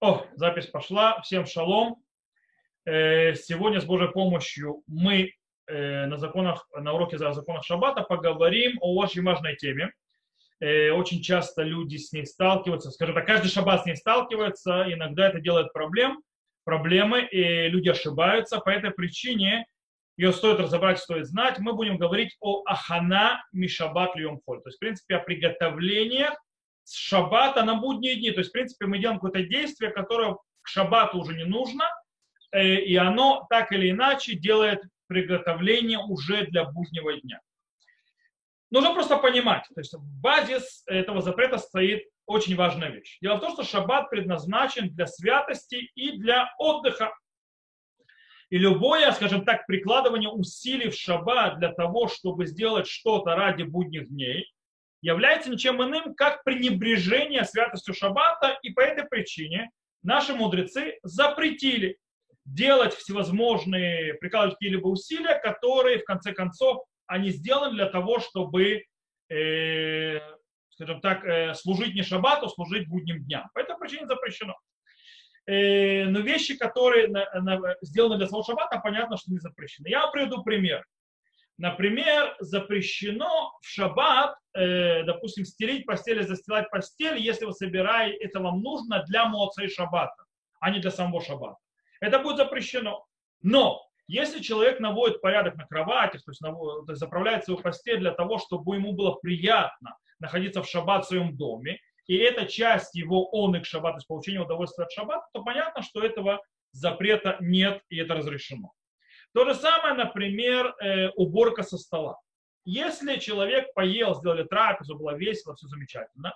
О, запись пошла. Всем шалом. Э, сегодня с Божьей помощью мы э, на, законах, на уроке за законах Шаббата поговорим о очень важной теме. Э, очень часто люди с ней сталкиваются, скажем так, каждый шаббат с ней сталкивается, иногда это делает проблем, проблемы, и люди ошибаются. По этой причине ее стоит разобрать, стоит знать. Мы будем говорить о ахана мишабат льем холь. То есть, в принципе, о приготовлениях с шаббата на будние дни. То есть, в принципе, мы делаем какое-то действие, которое к шаббату уже не нужно, э, и оно так или иначе делает приготовление уже для буднего дня. Нужно просто понимать, то есть в базис этого запрета стоит очень важная вещь. Дело в том, что шаббат предназначен для святости и для отдыха. И любое, скажем так, прикладывание усилий в шаббат для того, чтобы сделать что-то ради будних дней, является ничем иным, как пренебрежение святостью шаббата, и по этой причине наши мудрецы запретили делать всевозможные, прикладывать какие-либо усилия, которые, в конце концов, они сделаны для того, чтобы, э, скажем так, э, служить не шаббату, служить будним дням. По этой причине запрещено. Э, но вещи, которые на, на, сделаны для самого шаббата, понятно, что не запрещены. Я приведу пример. Например, запрещено в шаббат, э, допустим, стелить постель и застилать постель, если вы собираете, это вам нужно для моца и шаббата, а не для самого шаббата. Это будет запрещено. Но если человек наводит порядок на кровати, то есть, наводит, то есть заправляет свою постель для того, чтобы ему было приятно находиться в шаббат в своем доме, и это часть его он к шаббат, то есть получения удовольствия от шаббата, то понятно, что этого запрета нет, и это разрешено. То же самое, например, э, уборка со стола. Если человек поел, сделали трапезу, было весело, все замечательно,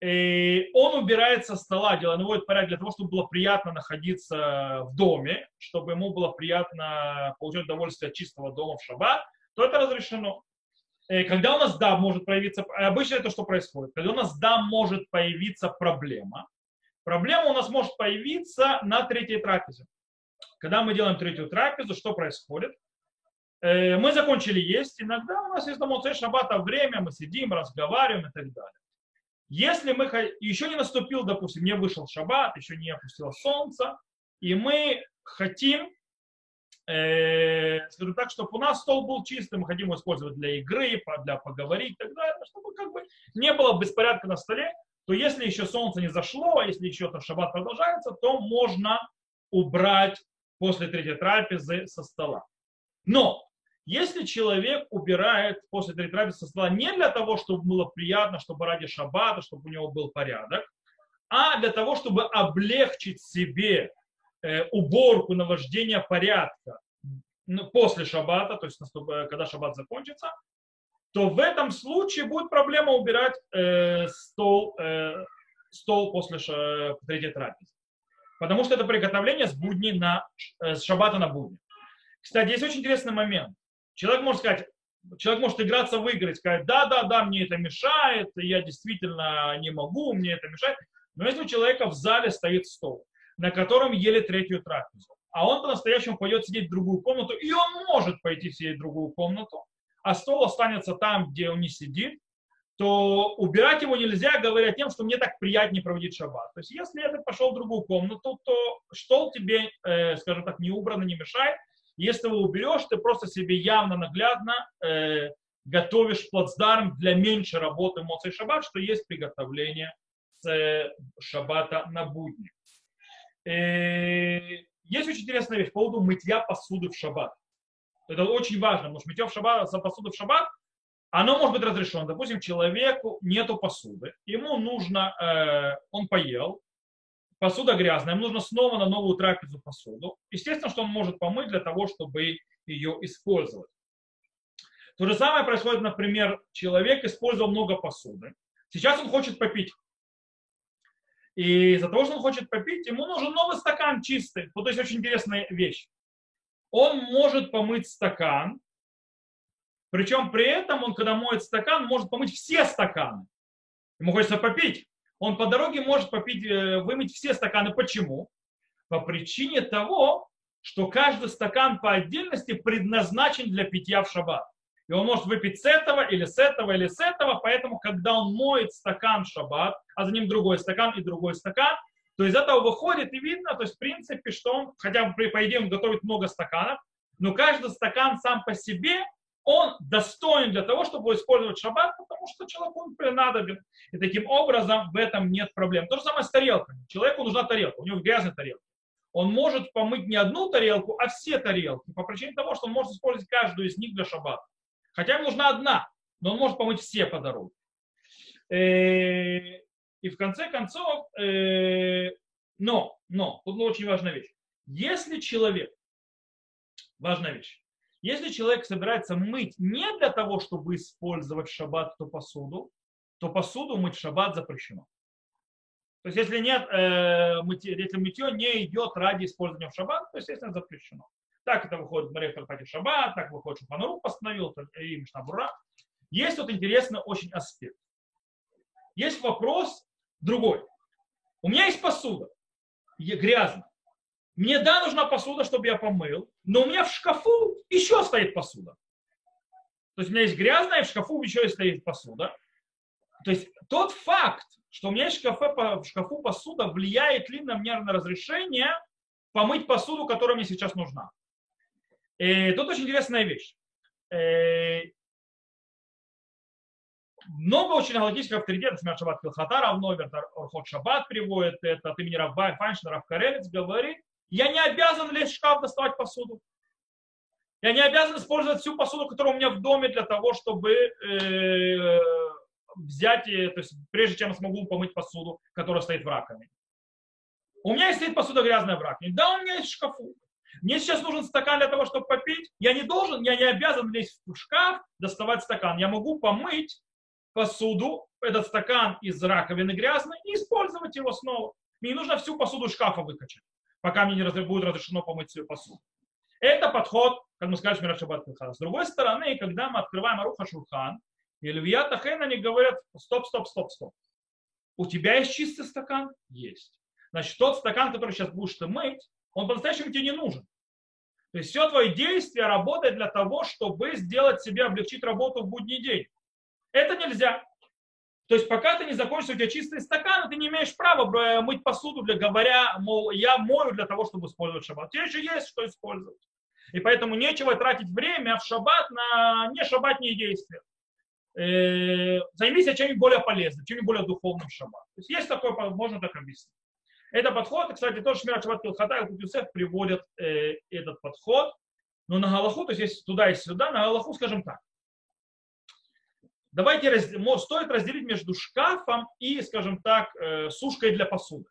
и э, он убирает со стола, делает, наводит порядок для того, чтобы было приятно находиться в доме, чтобы ему было приятно получать удовольствие от чистого дома в шаббат, то это разрешено. И э, когда у нас, да, может появиться, обычно это что происходит? Когда у нас, да, может появиться проблема, проблема у нас может появиться на третьей трапезе. Когда мы делаем третью трапезу, что происходит? Э, мы закончили есть, иногда у нас есть на Моцей Шаббата время, мы сидим, разговариваем и так далее. Если мы еще не наступил, допустим, не вышел шаббат, еще не опустилось солнце, и мы хотим, э, скажем так, чтобы у нас стол был чистый, мы хотим его использовать для игры, для поговорить и так далее, чтобы как бы не было беспорядка на столе, то если еще солнце не зашло, а если еще там шаббат продолжается, то можно убрать после третьей трапезы со стола. Но если человек убирает после третьей трапезы со стола не для того, чтобы было приятно, чтобы ради шаббата, чтобы у него был порядок, а для того, чтобы облегчить себе э, уборку, навождение порядка после шаббата, то есть когда шаббат закончится, то в этом случае будет проблема убирать э, стол, э, стол после третьей трапезы. Потому что это приготовление с будни на, э, с шаббата на будни. Кстати, есть очень интересный момент. Человек может сказать, человек может играться в игры, сказать, да, да, да, мне это мешает, я действительно не могу, мне это мешает. Но если у человека в зале стоит стол, на котором ели третью трапезу, а он по-настоящему пойдет сидеть в другую комнату, и он может пойти сидеть в другую комнату, а стол останется там, где он не сидит, то убирать его нельзя, говоря тем, что мне так приятнее проводить шаббат. То есть если я пошел в другую комнату, то стол тебе, э, скажем так, не убрано, не мешает. Если его уберешь, ты просто себе явно наглядно э, готовишь плацдарм для меньшей работы моцей шаббат, что есть приготовление с э, шаббата на будни. Э, есть очень интересная вещь по поводу мытья посуды в шаббат. Это очень важно, потому что мытье в шаббат, посуды в шаббат оно может быть разрешено. Допустим, человеку нету посуды, ему нужно, э, он поел, посуда грязная, ему нужно снова на новую трапезу посуду. Естественно, что он может помыть для того, чтобы ее использовать. То же самое происходит, например, человек использовал много посуды. Сейчас он хочет попить. И из-за того, что он хочет попить, ему нужен новый стакан чистый. Вот есть очень интересная вещь. Он может помыть стакан, причем при этом он, когда моет стакан, может помыть все стаканы. Ему хочется попить. Он по дороге может попить, э, вымыть все стаканы. Почему? По причине того, что каждый стакан по отдельности предназначен для питья в шаббат. И он может выпить с этого, или с этого, или с этого. Поэтому, когда он моет стакан в шаббат, а за ним другой стакан и другой стакан, то из этого выходит и видно, то есть в принципе, что он, хотя бы по идее он готовит много стаканов, но каждый стакан сам по себе, он достоин для того, чтобы использовать шаббат, потому что человеку он надобен. И таким образом в этом нет проблем. То же самое с тарелками. Человеку нужна тарелка, у него грязная тарелка. Он может помыть не одну тарелку, а все тарелки, по причине того, что он может использовать каждую из них для шаббата. Хотя ему нужна одна, но он может помыть все по дороге. Э, и в конце концов, э, но, но, тут очень важная вещь. Если человек, важная вещь, если человек собирается мыть не для того, чтобы использовать в шаббат эту посуду, то посуду мыть в шаббат запрещено. То есть если нет, э, мытье, если мытье не идет ради использования в шаббат, то, естественно, запрещено. Так это выходит Мария Карпати Шаббат, так выходит Шуханарух постановил, и Мишнабура. Есть вот интересный очень аспект. Есть вопрос другой. У меня есть посуда, грязная. Мне, да, нужна посуда, чтобы я помыл, но у меня в шкафу еще стоит посуда. То есть у меня есть грязная, в шкафу еще стоит посуда. То есть тот факт, что у меня есть в шкафу, в шкафу посуда, влияет ли на меня на разрешение помыть посуду, которая мне сейчас нужна. И тут очень интересная вещь. Много очень галактических авторитетов, например, Шаббат Килхата, Равновер, Орхот Шаббат приводит это, от имени Равбай Файншин, Равкарелец говорит, я не обязан лезть в шкаф доставать посуду. Я не обязан использовать всю посуду, которая у меня в доме для того, чтобы э, взять, то есть прежде чем я смогу помыть посуду, которая стоит в раковине. У меня есть стоит посуда грязная в раковине. Да, у меня есть в шкафу. Мне сейчас нужен стакан для того, чтобы попить. Я не должен, я не обязан лезть в шкаф, доставать стакан. Я могу помыть посуду, этот стакан из раковины грязный и использовать его снова. Мне не нужно всю посуду шкафа выкачать пока мне не будет разрешено помыть свою посуду. Это подход, как мы сказали, Шмират Шаббат С другой стороны, когда мы открываем Аруха Шурхан, и Львия Тахен, они говорят, стоп, стоп, стоп, стоп. У тебя есть чистый стакан? Есть. Значит, тот стакан, который сейчас будешь ты мыть, он по-настоящему тебе не нужен. То есть все твои действия работают для того, чтобы сделать себе, облегчить работу в будний день. Это нельзя. То есть пока ты не закончишь, у тебя чистый стакан, ты не имеешь права мыть посуду, для говоря, мол, я мою для того, чтобы использовать шаббат. Тебе еще есть что использовать. И поэтому нечего тратить время в шаббат на не шаббатные действия. Э, займись чем-нибудь более полезным, чем-нибудь более духовным шаббат. То есть есть такой, можно так объяснить. Это подход, кстати, тоже Шмират Шаббат Килхата и Кутюсеф приводят э, этот подход. Но на Галаху, то есть туда и сюда, на Галаху, скажем так, давайте раз, стоит разделить между шкафом и, скажем так, э, сушкой для посуды.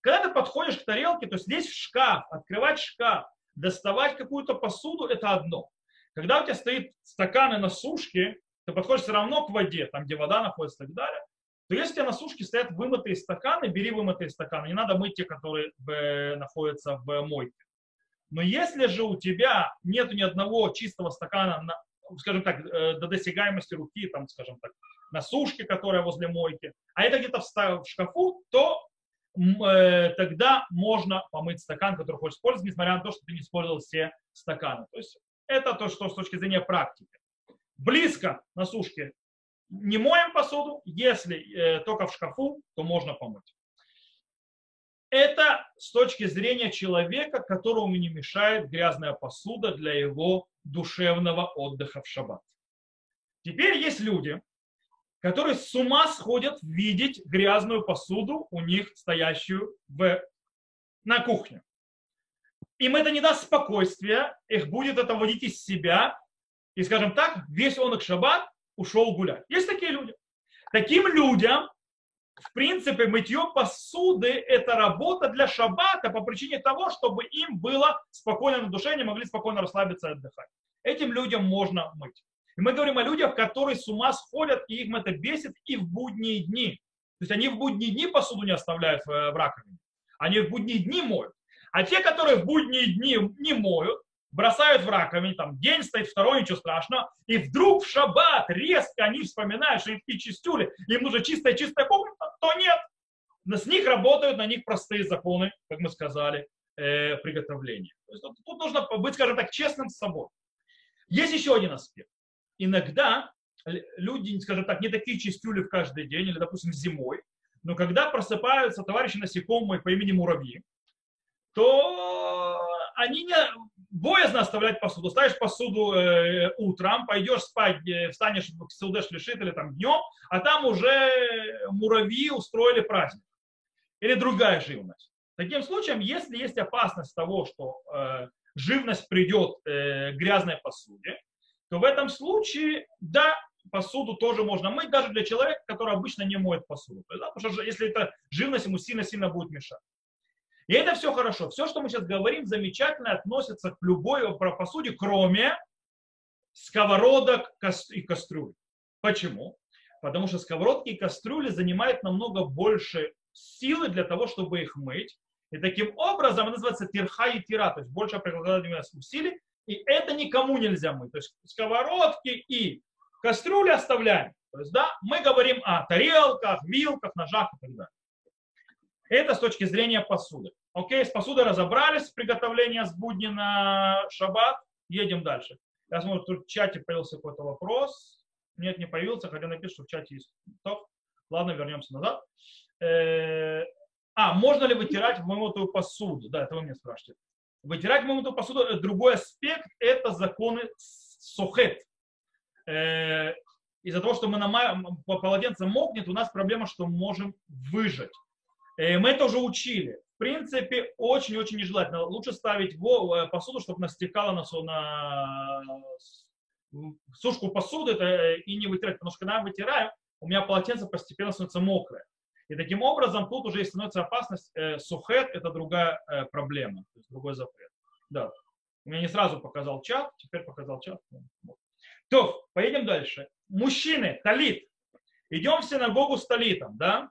Когда ты подходишь к тарелке, то лезть в шкаф, открывать шкаф, доставать какую-то посуду, это одно. Когда у тебя стоит стаканы на сушке, ты подходишь все равно к воде, там, где вода находится и так далее, то если у тебя на сушке стоят вымытые стаканы, бери вымытые стаканы. Не надо мыть те, которые в, находятся в мойке. Но если же у тебя нет ни одного чистого стакана на, скажем так, э, до досягаемости руки, там, скажем так, на сушке, которая возле мойки, а это где-то в шкафу, то э, тогда можно помыть стакан, который хочешь использовать, несмотря на то, что ты не использовал все стаканы. То есть это то, что с точки зрения практики. Близко на сушке не моем посуду, если э, только в шкафу, то можно помыть. Это с точки зрения человека, которому не мешает грязная посуда для его душевного отдыха в шаббат. Теперь есть люди, которые с ума сходят видеть грязную посуду у них стоящую в, на кухне. Им это не даст спокойствия, их будет это вводить из себя, и, скажем так, весь он их шаббат ушел гулять. Есть такие люди. Таким людям принципе, мытье посуды – это работа для шаббата по причине того, чтобы им было спокойно на душе, они могли спокойно расслабиться и отдыхать. Этим людям можно мыть. И мы говорим о людях, которые с ума сходят, и их это бесит и в будние дни. То есть они в будние дни посуду не оставляют в э, раковине. Они в будние дни моют. А те, которые в будние дни не моют, бросают в раковине, там день стоит, второй, ничего страшного, и вдруг в шаббат резко они вспоминают, что такие чистюли, им нужно чистая-чистая кухня, то нет. Но с них работают, на них простые законы, как мы сказали, э, приготовления. То есть, тут нужно быть, скажем так, честным с собой. Есть еще один аспект. иногда люди, скажем так, не такие чистюли в каждый день, или, допустим, зимой, но когда просыпаются товарищи насекомые по имени муравьи, то они не боязно оставлять посуду. Ставишь посуду э, утром, пойдешь спать, э, встанешь в Саудеш лишит или там днем, а там уже муравьи устроили праздник. Или другая живность. Таким случаем, если есть опасность того, что э, живность придет э, грязной посуде, то в этом случае, да, посуду тоже можно мыть, даже для человека, который обычно не моет посуду. Да, потому что если это живность ему сильно-сильно будет мешать. И это все хорошо. Все, что мы сейчас говорим, замечательно относится к любой посуде, кроме сковородок и кастрюль. Почему? Потому что сковородки и кастрюли занимают намного больше силы для того, чтобы их мыть. И таким образом это называется тирха и тира, то есть больше прикладывания усилий. И это никому нельзя мыть. То есть сковородки и кастрюли оставляем. То есть, да, мы говорим о тарелках, вилках, ножах и так далее. Это с точки зрения посуды. Окей, с посудой разобрались, приготовление с будни на шаббат, едем дальше. Я смотрю, тут в чате появился какой-то вопрос. Нет, не появился, хотя напишут, что в чате есть. То, ладно, вернемся назад. Э, а, можно ли вытирать вымытую посуду? Да, это вы меня спрашиваете. Вытирать вымытую посуду, другой аспект, это законы сухет. Э, из-за того, что мы на полотенце мокнет, у нас проблема, что можем выжать. Мы это уже учили в принципе, очень-очень нежелательно. Лучше ставить э, посуду, чтобы настекала на, на сушку посуды это, и не вытирать. Потому что когда я вытираю, у меня полотенце постепенно становится мокрое. И таким образом тут уже становится опасность. Э, сухет – это другая э, проблема, то есть другой запрет. Да. У меня не сразу показал чат, теперь показал чат. То, поедем дальше. Мужчины, талит. Идем в синагогу с талитом, да?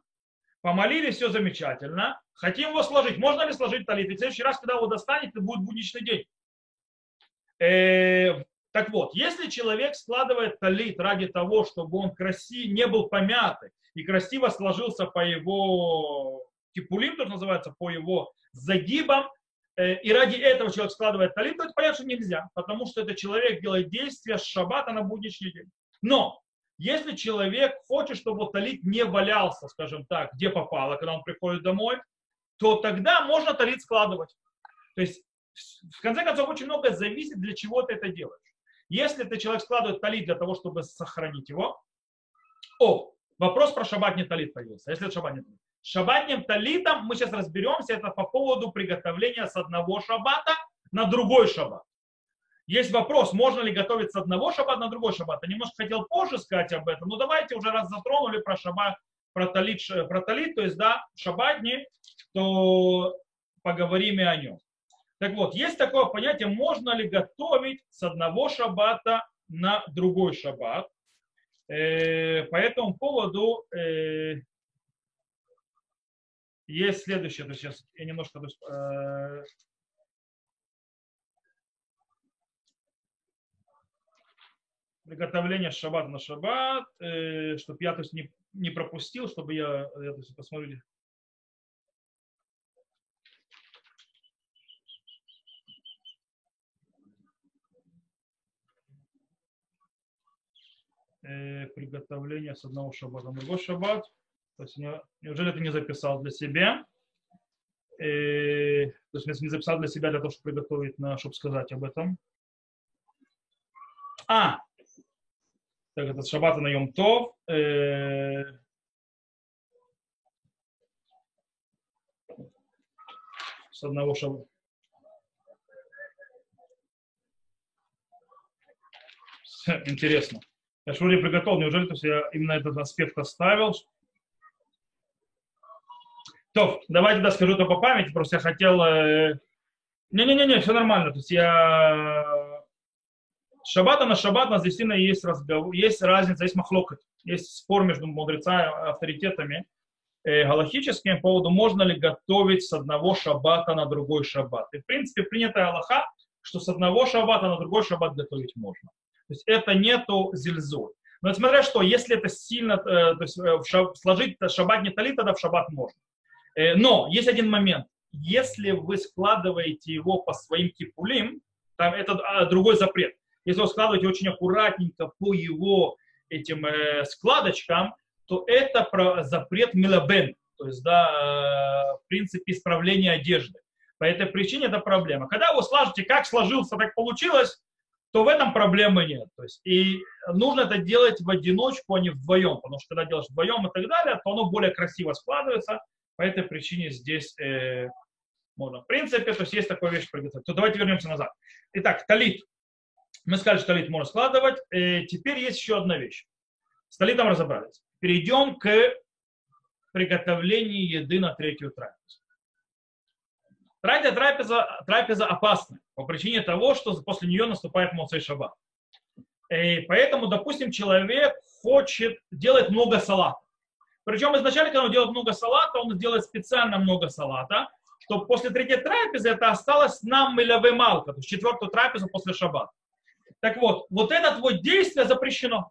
Помолились, все замечательно. Хотим его сложить. Можно ли сложить талит? Ведь в следующий раз, когда его достанет, это будет будничный день. Э, так вот, если человек складывает талит ради того, чтобы он краси, не был помятый и красиво сложился по его кипулим, то называется, по его загибам, э, и ради этого человек складывает талит, то это понятно, что нельзя, потому что это человек делает действия с шаббата на будничный день. Но если человек хочет, чтобы талит не валялся, скажем так, где попало, когда он приходит домой, то тогда можно талит складывать. То есть, в конце концов, очень многое зависит, для чего ты это делаешь. Если ты человек складывает талит для того, чтобы сохранить его, о, вопрос про шабатний талит появился. Если это шабатний талит. Шабатним талитом мы сейчас разберемся, это по поводу приготовления с одного шабата на другой шаббат. Есть вопрос, можно ли готовить с одного шаббата на другой шаббат. Я немножко хотел позже сказать об этом, но давайте уже раз затронули про шаббат, про талит, про талит то есть, да, шаббатни, то поговорим и о нем. Так вот, есть такое понятие, можно ли готовить с одного шаббата на другой шаббат. Э, по этому поводу э, есть следующее, то сейчас я немножко приготовление шаббата на шаббат, э, чтобы я то есть, не, не пропустил, чтобы я, я то есть, посмотрели. Э, приготовление с одного шаббата на другой шаббат. То есть, неужели ты не записал для себя? Э, то есть, не записал для себя, для того, чтобы приготовить, на, чтобы сказать об этом. А, так, это шаббата на Йом Тов. Э, с одного шаббата. Интересно. Я Шури приготовил, неужели то есть я именно этот аспект оставил? То, давайте да, скажу это по памяти, просто я хотел... Э, не-не-не, все нормально. То есть я шаббата на шаббат у нас действительно есть, разговор, есть разница, есть махлокот, есть спор между мудрецами, авторитетами э, галахическими по поводу, можно ли готовить с одного шаббата на другой шаббат. И, в принципе, принятая Аллаха, что с одного шаббата на другой шаббат готовить можно. То есть это нету зельзой. Но смотря что, если это сильно, э, то есть э, шаб, сложить шаббат не талит, тогда в шаббат можно. Э, но есть один момент. Если вы складываете его по своим кипулим, там это а, другой запрет. Если вы складываете очень аккуратненько по его этим э, складочкам, то это про запрет милабен, то есть, да, э, в принципе, исправление одежды. По этой причине это проблема. Когда вы сложите, как сложился, так получилось, то в этом проблемы нет. То есть, и нужно это делать в одиночку, а не вдвоем, потому что когда делаешь вдвоем и так далее, то оно более красиво складывается. По этой причине здесь э, можно. В принципе, то есть есть такая вещь приготовить. То давайте вернемся назад. Итак, талит. Мы сказали, что талит можно складывать. Э, теперь есть еще одна вещь. С талитом разобрались. Перейдем к приготовлению еды на третью трапезу. Третья трапеза, трапеза опасна по причине того, что после нее наступает Моцей Шаббат. И поэтому, допустим, человек хочет делать много салата. Причем изначально, когда он делает много салата, он делает специально много салата, чтобы после третьей трапезы это осталось нам миляве малка, то есть четвертую трапезу после шаббата. Так вот, вот это вот действие запрещено.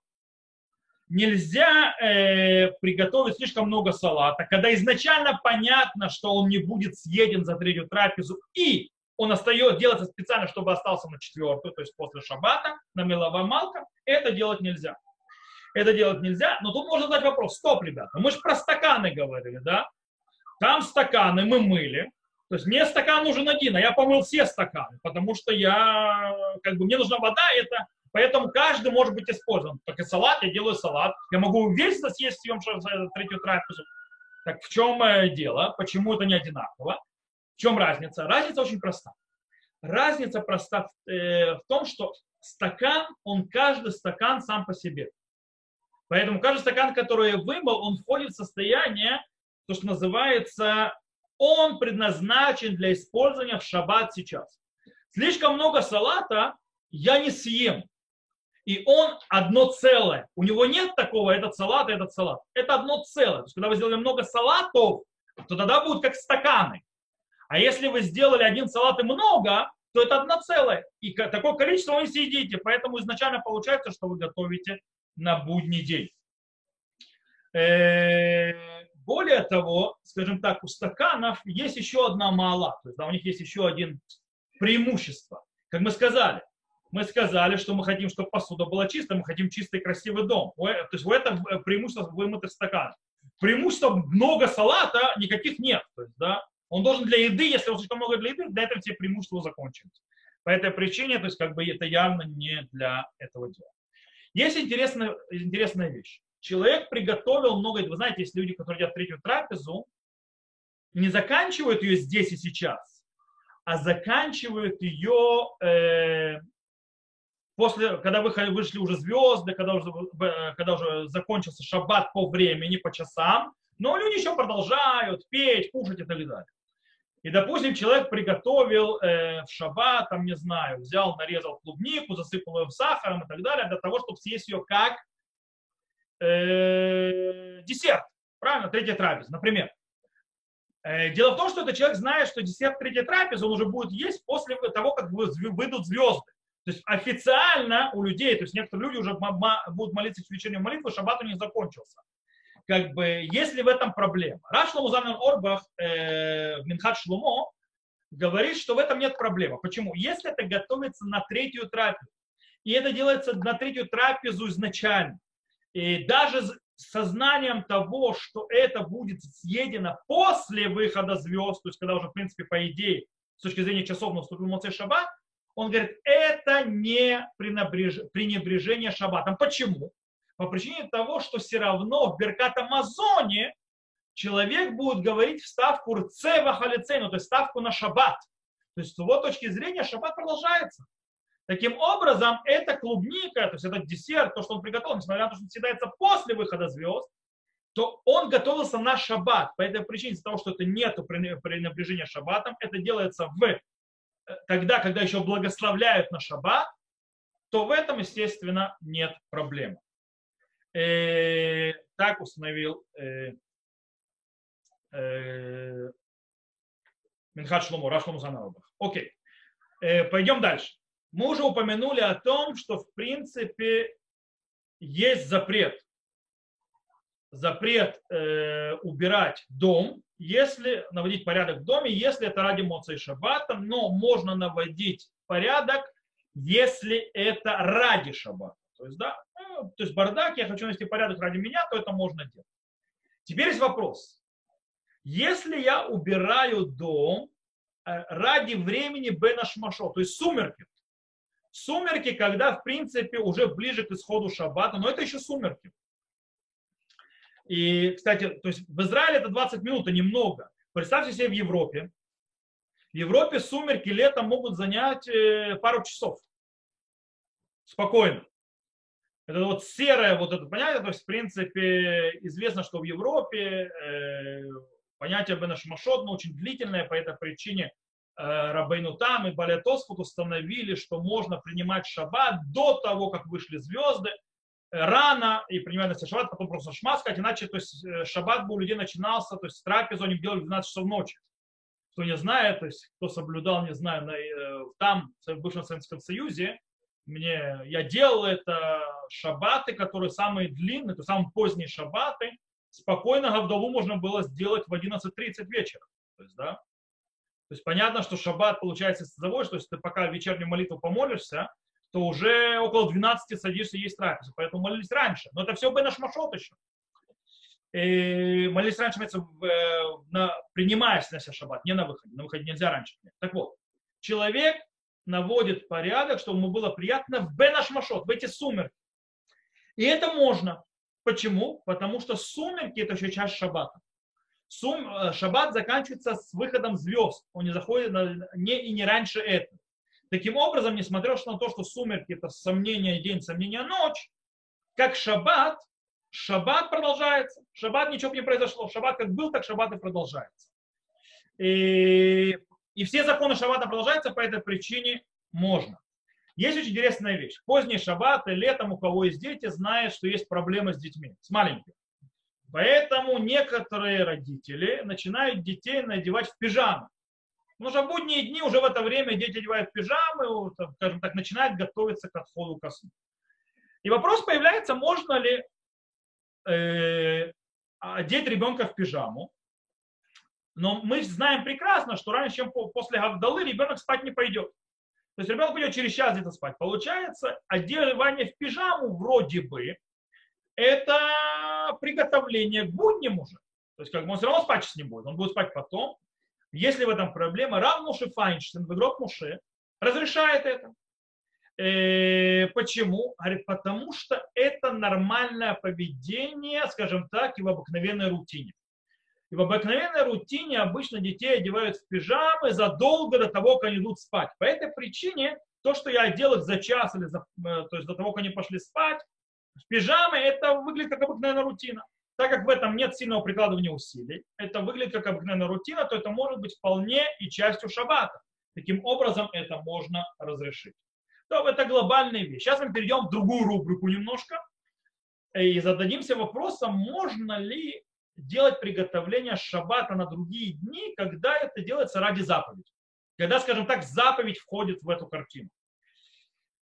Нельзя э, приготовить слишком много салата, когда изначально понятно, что он не будет съеден за третью трапезу, и он остается, делается специально, чтобы остался на четвертую, то есть после шаббата, на меловая малка, это делать нельзя. Это делать нельзя, но тут можно задать вопрос, стоп, ребята, мы же про стаканы говорили, да? Там стаканы мы мыли, то есть мне стакан нужен один, а я помыл все стаканы, потому что я, как бы, мне нужна вода, это, поэтому каждый может быть использован. Так и салат, я делаю салат, я могу весь съесть съем за третью трапезу. Так в чем э, дело? Почему это не одинаково? В чем разница? Разница очень проста. Разница проста в, э, в том, что стакан, он каждый стакан сам по себе. Поэтому каждый стакан, который я вымыл, он входит в состояние, то, что называется он предназначен для использования в шаббат сейчас. Слишком много салата я не съем. И он одно целое. У него нет такого, этот салат, этот салат. Это одно целое. То есть, когда вы сделали много салатов, то тогда будут как стаканы. А если вы сделали один салат и много, то это одно целое. И такое количество вы не съедите. Поэтому изначально получается, что вы готовите на будний день. Э, более того, скажем так, у стаканов есть еще одна мала, то есть да, у них есть еще один преимущество. Как мы сказали, мы сказали, что мы хотим, чтобы посуда была чистая, мы хотим чистый красивый дом. То есть в этом преимущество вымытых стаканов. Преимущества много салата никаких нет. То есть, да, он должен для еды, если он слишком много для еды, для этого все преимущества закончились. По этой причине, то есть как бы это явно не для этого дела. Есть интересная, интересная вещь человек приготовил много, вы знаете, есть люди, которые едят третью трапезу, не заканчивают ее здесь и сейчас, а заканчивают ее э, после, когда вышли уже звезды, когда уже, когда уже закончился шаббат по времени, по часам, но люди еще продолжают петь, кушать и так далее. И, допустим, человек приготовил э, в шаббат, там, не знаю, взял, нарезал клубнику, засыпал ее сахаром и так далее, для того, чтобы съесть ее как э, десерт, правильно, третья трапеза, например. Э, дело в том, что этот человек знает, что десерт третьей трапезы он уже будет есть после того, как выйдут звезды. То есть официально у людей, то есть некоторые люди уже будут молиться вечернюю молитву, шаббат у них закончился. Как бы, если в этом проблема. Раш Ламузан Орбах э, в Минхат Шлумо говорит, что в этом нет проблемы. Почему? Если это готовится на третью трапезу, и это делается на третью трапезу изначально, и даже сознанием того, что это будет съедено после выхода звезд, то есть когда уже, в принципе, по идее, с точки зрения часов наступил Моцей Шаббат, он говорит, это не пренебрежение шаббатом. Почему? По причине того, что все равно в Беркат Амазоне человек будет говорить вставку рцева халицейну, то есть ставку на шаббат. То есть с его точки зрения шаббат продолжается. Таким образом, эта клубника, то есть этот десерт, то, что он приготовил, несмотря на то, что он съедается после выхода звезд, то он готовился на шаббат. По этой причине, из-за того, что это нет пренебрежения шаббатом, это делается в, э, тогда, когда еще благословляют на шаббат, то в этом, естественно, нет проблем. Э, так установил э, э, Минхат Шлому, Рашлому. Окей. Пойдем дальше мы уже упомянули о том, что в принципе есть запрет. Запрет э, убирать дом, если наводить порядок в доме, если это ради моца и шаббата, но можно наводить порядок, если это ради шаббата. То есть, да, ну, то есть бардак, я хочу навести порядок ради меня, то это можно делать. Теперь есть вопрос. Если я убираю дом э, ради времени Бенашмашо, то есть сумерки, сумерки, когда, в принципе, уже ближе к исходу шаббата, но это еще сумерки. И, кстати, то есть в Израиле это 20 минут, а немного. Представьте себе в Европе. В Европе сумерки летом могут занять э, пару часов. Спокойно. Это вот серое вот это понятие, то есть, в принципе, известно, что в Европе э, понятие Бенашмашот ну, очень длительное, по этой причине Рабейну Там и Балетосфут установили, что можно принимать шаббат до того, как вышли звезды, э, рано и принимать на шаббат, потом просто шма сказать, иначе то есть, э, шаббат бы у людей начинался, то есть трапезу они делали в 12 часов ночи. Кто не знает, то есть кто соблюдал, не знаю, на, э, там, в бывшем Советском Союзе, мне, я делал это шабаты, которые самые длинные, то самые поздние шабаты, спокойно Гавдалу можно было сделать в 11.30 вечера. То есть, да? То есть понятно, что шаббат получается, заводишь, то есть ты пока вечернюю молитву помолишься, то уже около 12 садишься есть трапезу. Поэтому молились раньше. Но это все бы наш машот еще. И молились раньше, э, на, принимаешь на себя шаббат, не на выходе. На выходе нельзя раньше. Так вот, человек наводит порядок, чтобы ему было приятно в Бенашмашот, в эти сумерки. И это можно. Почему? Потому что сумерки это еще часть шаббата. Сум, э, шаббат заканчивается с выходом звезд. Он не заходит на, не, и не раньше этого. Таким образом, несмотря на то, что сумерки это сомнение день, сомнение ночь, как шаббат, шаббат продолжается. Шаббат ничего не произошло. Шаббат как был, так шаббат и продолжается. И и все законы шаббата продолжаются, по этой причине можно. Есть очень интересная вещь. Поздние шаббаты, летом у кого есть дети, знают, что есть проблемы с детьми, с маленькими. Поэтому некоторые родители начинают детей надевать в пижамы. Потому что будние дни уже в это время дети одевают пижамы, скажем так, начинают готовиться к отходу ко сну. И вопрос появляется, можно ли э, одеть ребенка в пижаму, но мы знаем прекрасно, что раньше, чем после Гавдалы, ребенок спать не пойдет. То есть ребенок пойдет через час где-то спать. Получается, одевание в пижаму вроде бы это приготовление к будням уже. То есть как бы он все равно спать сейчас не будет, он будет спать потом. Если в этом проблема, Рав Муше Файнштейн, игрок Муше, разрешает это. Э, почему? Говорит, потому что это нормальное поведение, скажем так, и в обыкновенной рутине. И в обыкновенной рутине обычно детей одевают в пижамы задолго до того, как они идут спать. По этой причине то, что я одел их за час или за, э, то есть до того, как они пошли спать, пижамы, это выглядит как обыкновенная рутина. Так как в этом нет сильного прикладывания усилий, это выглядит как обыкновенная рутина, то это может быть вполне и частью шаббата. Таким образом, это можно разрешить. То это глобальная вещь. Сейчас мы перейдем в другую рубрику немножко и зададимся вопросом, можно ли делать приготовление шаббата на другие дни, когда это делается ради заповеди. Когда, скажем так, заповедь входит в эту картину.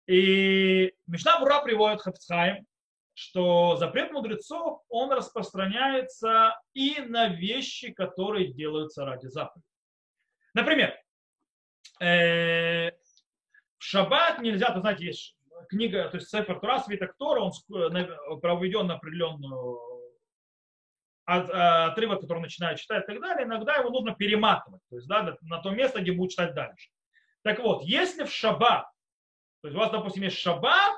И Мишна Бура приводит Хафцхайм, что запрет мудрецов, он распространяется и на вещи, которые делаются ради заповеди. Например, э, в шаббат нельзя, то знаете, есть книга, то есть Сефер Тура, свиток Тора, он проведен на определенную а, отрывок, который начинает читать и так далее, иногда его нужно перематывать, то есть да, на то место, где будет читать дальше. Так вот, если в шаббат, то есть у вас, допустим, есть шаббат,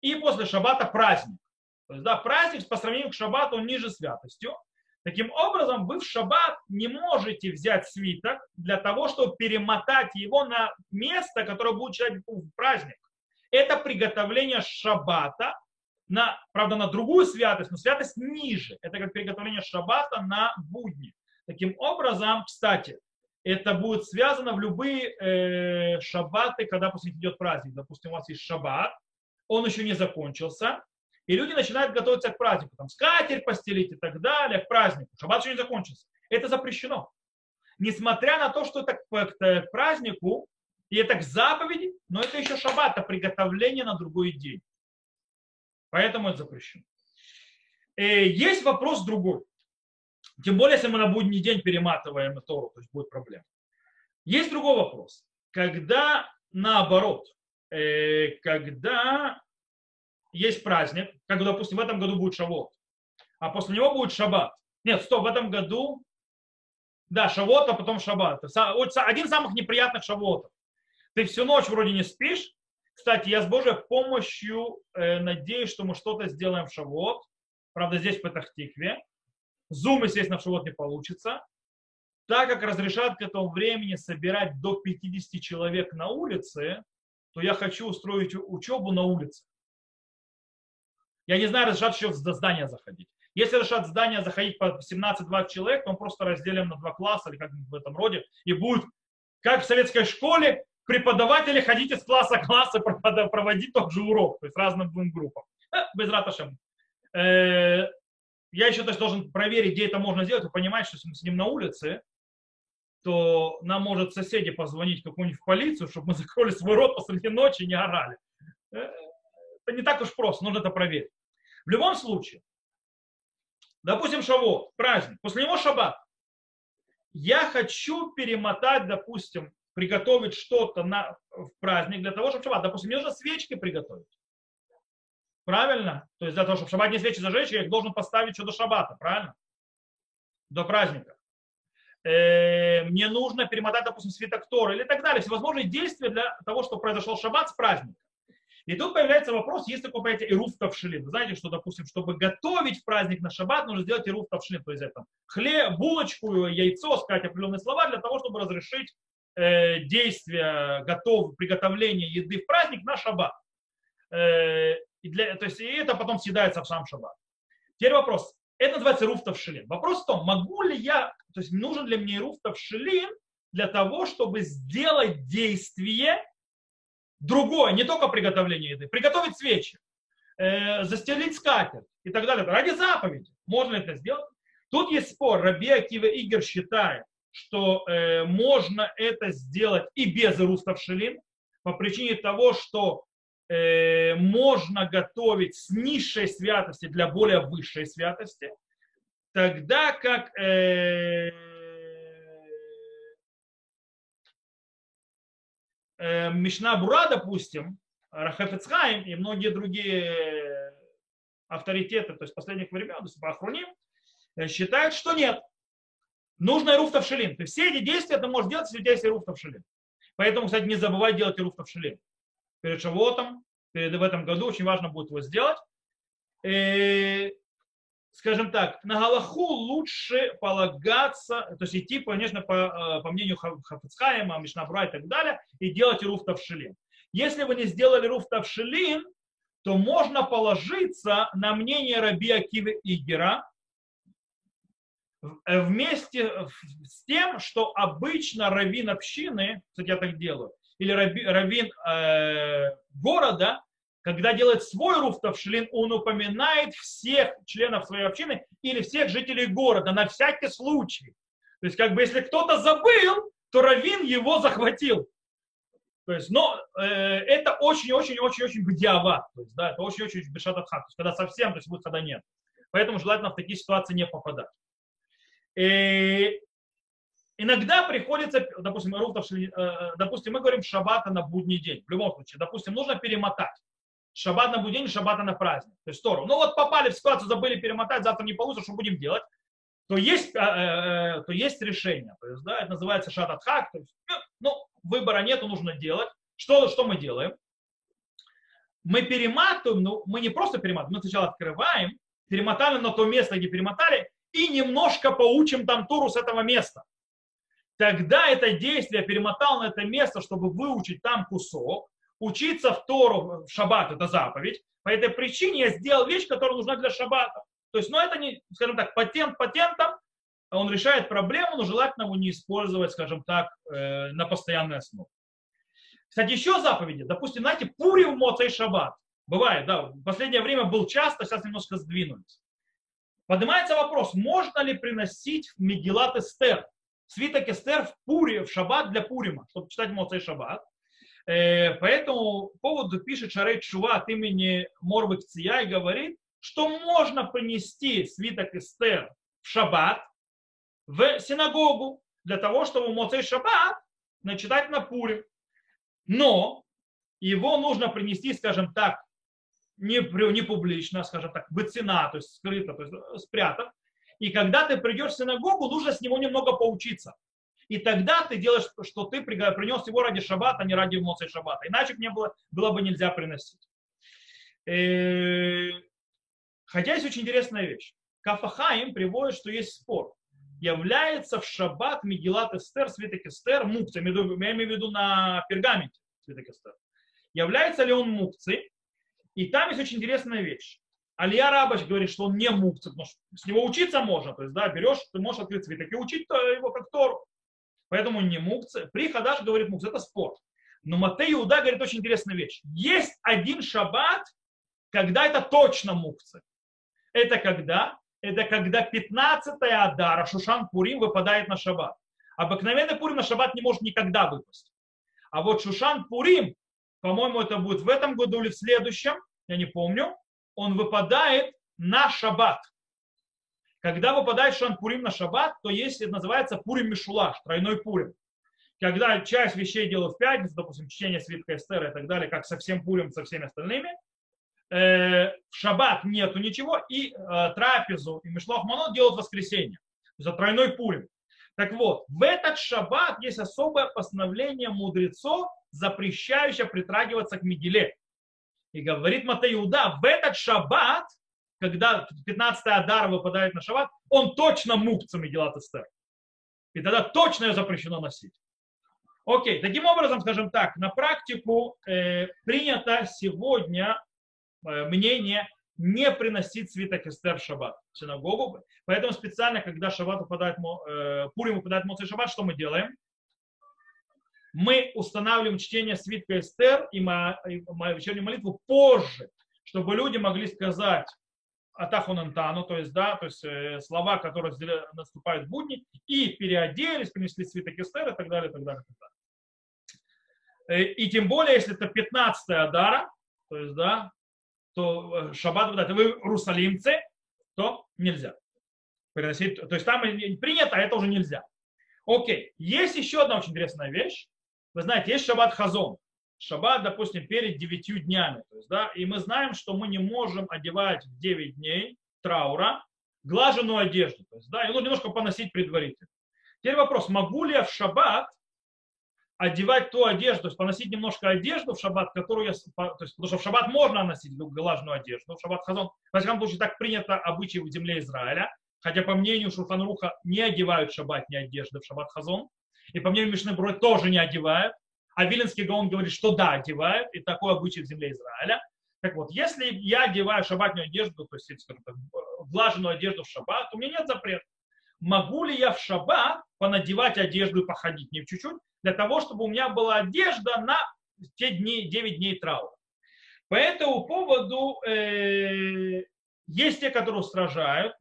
и после шаббата праздник. То есть, да, праздник по сравнению к шаббату, он ниже святостью. Таким образом, вы в шаббат не можете взять свиток для того, чтобы перемотать его на место, которое будет читать в праздник. Это приготовление шаббата, на, правда, на другую святость, но святость ниже. Это как приготовление шаббата на будни. Таким образом, кстати, это будет связано в любые э, шаббаты, когда после идет праздник. Допустим, у вас есть шаббат, он еще не закончился, и люди начинают готовиться к празднику. Там скатерть постелить и так далее, к празднику. Шаббат еще не закончился. Это запрещено. Несмотря на то, что это к, празднику, и это к заповеди, но это еще шаббат, это приготовление на другой день. Поэтому это запрещено. И э, есть вопрос другой. Тем более, если мы на будний день перематываем Тору, то есть будет проблема. Есть другой вопрос. Когда наоборот, э, когда есть праздник, как, допустим, в этом году будет Шавот, а после него будет Шаббат. Нет, стоп, в этом году, да, Шавот, а потом Шаббат. Один из самых неприятных Шавотов. Ты всю ночь вроде не спишь. Кстати, я с Божьей помощью э, надеюсь, что мы что-то сделаем в Шавот. Правда, здесь в Петахтикве. Зум, естественно, в Шавот не получится. Так как разрешат к этому времени собирать до 50 человек на улице, то я хочу устроить учебу на улице. Я не знаю, разрешат еще в здание заходить. Если решат здание заходить по 17-20 человек, то мы просто разделим на два класса или как-нибудь в этом роде. И будет, как в советской школе, преподаватели ходить из класса в класс и проводить тот же урок, то есть разным двум группам. Э, без раташем. Э, я еще есть, должен проверить, где это можно сделать. Вы понимаете, что если мы сидим на улице, то нам может соседи позвонить какую-нибудь в полицию, чтобы мы закрыли свой рот посреди ночи и не орали. Э, это не так уж просто, нужно это проверить. В любом случае, допустим, Шавот, праздник, после него шаббат. Я хочу перемотать, допустим, приготовить что-то на, в праздник для того, чтобы шаббат. Допустим, мне нужно свечки приготовить. Правильно? То есть для того, чтобы шаббат не свечи зажечь, я их должен поставить еще до шаббата, правильно? До праздника. Э, мне нужно перемотать, допустим, свиток Тора или так далее. Всевозможные действия для того, чтобы произошел шаббат с праздника. И тут появляется вопрос, есть такое понятие ируф тавшилин. Знаете, что, допустим, чтобы готовить в праздник на шаббат, нужно сделать ируф тавшилин. То есть это хлеб, булочку, яйцо, сказать определенные слова для того, чтобы разрешить э, действия готов, приготовления еды в праздник на шаббат. Э, и для, то есть и это потом съедается в сам шаббат. Теперь вопрос. Это называется ируф тавшилин. Вопрос в том, могу ли я, то есть нужен ли мне ируф тавшилин для того, чтобы сделать действие, другое, не только приготовление еды, приготовить свечи, э, застелить скатерть и так далее. Ради заповеди. Можно это сделать? Тут есть спор. Раби Акива Игорь считает, что э, можно это сделать и без руставшилин, по причине того, что э, можно готовить с низшей святости для более высшей святости, тогда как э, э, Мишна Бура, допустим, Рахафецхайм и многие другие авторитеты, то есть последних времен, то есть Ахруним, э, считают, что нет. Нужно Ируф. То есть все эти действия ты можешь делать, если у тебя есть Ируф. Поэтому, кстати, не забывай делать Ируф Тавшилин. Перед Шавотом, перед, в этом году очень важно будет его сделать. Э, скажем так, на Галаху лучше полагаться, то есть идти, конечно, по, э, по мнению Хафицхайма, Мишнабра и так далее, и делать руф тавшилин. Если вы не сделали руф тавшилин, то можно положиться на мнение Раби Акивы Игера э, вместе с тем, что обычно раввин общины, кстати, я так делаю, или раввин э, города когда делает свой руфтовшлин, он упоминает всех членов своей общины или всех жителей города на всякий случай. То есть, как бы, если кто-то забыл, то Равин его захватил. То есть, но э, это очень-очень-очень-очень бдиава. То есть, да, это очень-очень бешататхак. То есть, когда совсем, то есть выхода нет. Поэтому желательно в такие ситуации не попадать. И иногда приходится, допустим, э, допустим, мы говорим шаббата на будний день. В любом случае, допустим, нужно перемотать шаббат на будень, шаббата на праздник. То есть Тору. Ну вот попали в ситуацию, забыли перемотать, завтра не получится, что будем делать? То есть, э, э, то есть решение. То есть, да, это называется шататхак. То есть, ну, выбора нету, нужно делать. Что, что мы делаем? Мы перематываем, ну, мы не просто перематываем, мы сначала открываем, перемотали на то место, где перемотали, и немножко поучим там туру с этого места. Тогда это действие перемотал на это место, чтобы выучить там кусок, учиться в Тору в шаббат, это заповедь. По этой причине я сделал вещь, которая нужна для шаббата. То есть, ну это не, скажем так, патент патентом, он решает проблему, но желательно его не использовать, скажем так, э, на постоянной основе. Кстати, еще заповеди. Допустим, знаете, пури в Моцей Шаббат. Бывает, да, в последнее время был часто, сейчас немножко сдвинулись. Поднимается вопрос, можно ли приносить в Мегилат Эстер, свиток Эстер в Пуре, в Шаббат для Пурима, чтобы читать Моцей Шаббат. Э, по этому поводу пишет Шарей Чува от имени Морвы Кция и говорит, что можно принести свиток Эстер в шаббат в синагогу для того, чтобы Моцей шаббат начитать на Пуре. Но его нужно принести, скажем так, не, не публично, скажем так, быцина, то есть скрыто, то есть спрятав. И когда ты придешь в синагогу, нужно с него немного поучиться. И тогда ты делаешь, что ты принес его ради шаббата, а не ради эмоций шаббата. Иначе мне было, было бы нельзя приносить. Э, хотя есть очень интересная вещь. Кафахаим приводит, что есть спор. Является в шаббат Мегилат Эстер, свиток Эстер, мукция, я имею в виду на пергаменте свиток Эстер. Является ли он мукцией? И там есть очень интересная вещь. Алия Рабаш говорит, что он не мукция, потому что с него учиться можно. То есть, да, берешь, ты можешь открыть свиток и учить его как Тору. Поэтому не мукция. При Хадаш говорит мукция, это спор. Но Матей Иуда говорит очень интересную вещь. Есть один шаббат, когда это точно мукция. Это когда? Это когда 15 Адара, Шушан Пурим, выпадает на шаббат. Обыкновенный Пурим на шаббат не может никогда выпасть. А вот Шушан Пурим, по-моему, это будет в этом году или в следующем, я не помню, он выпадает на шаббат. Когда выпадает Шушан Пурим на шаббат, то есть это называется Пурим Мишулаш, тройной Пурим. Когда часть вещей делают в пятницу, допустим, чтение свитка Эстера и так далее, как со всем Пурим, со всеми остальными, э, в шаббат нету ничего, и э, трапезу и Мишлах Манот делают в воскресенье. За тройной Пурим. Так вот, в этот шаббат есть особое постановление мудрецов, запрещающее притрагиваться к Мигеле. И говорит Матаюда, в этот шаббат, когда 15 Адар выпадает на шаббат, он точно мукца Мегилат Эстер. И тогда точно ее запрещено носить. Окей, таким образом, скажем так, на практику э, принято сегодня э, мнение не приносить свиток Эстер в шаббат в синагогу. Поэтому специально, когда шаббат выпадает, э, Пурим выпадает Моцей шаббат, что мы делаем? Мы устанавливаем чтение свитка Эстер и мою вечернюю молитву позже, чтобы люди могли сказать Атахунантану, то есть, да, то есть э, слова, которые наступают в будни, и переоделись, принесли свиток Эстер и так далее, и так далее, и так далее. Э, и тем более, если это 15 Адара, то есть, да, то э, шаббат выдать, вы русалимцы, то нельзя. Приносить, то есть там принято, а это уже нельзя. Окей. Есть еще одна очень интересная вещь. Вы знаете, есть шаббат хазон. Шаббат, допустим, перед девятью днями. То есть, да, и мы знаем, что мы не можем одевать в 9 дней траура глаженную одежду. То есть, да, и ну, немножко поносить предварительно. Теперь вопрос, могу ли я в шаббат одевать ту одежду, то есть поносить немножко одежду в шаббат, которую я, то есть, потому что в шаббат можно носить глажную одежду, в шаббат хазон, в всяком случае так принято обычай в земле Израиля, хотя по мнению Шурханруха не одевают в шаббат не одежды в шаббат хазон, и по мнению Мишны Брой тоже не одевают, а Виленский Гаон говорит, что да, одевают, и такой обычай в земле Израиля. Так вот, если я одеваю шаббатную одежду, то есть, скажем так, влажную одежду в шаббат, у меня нет запрета. Могу ли я в шаббат понадевать одежду и походить не в чуть-чуть, для того, чтобы у меня была одежда на те дни, 9 дней траура. По этому поводу э, есть те, которые устражают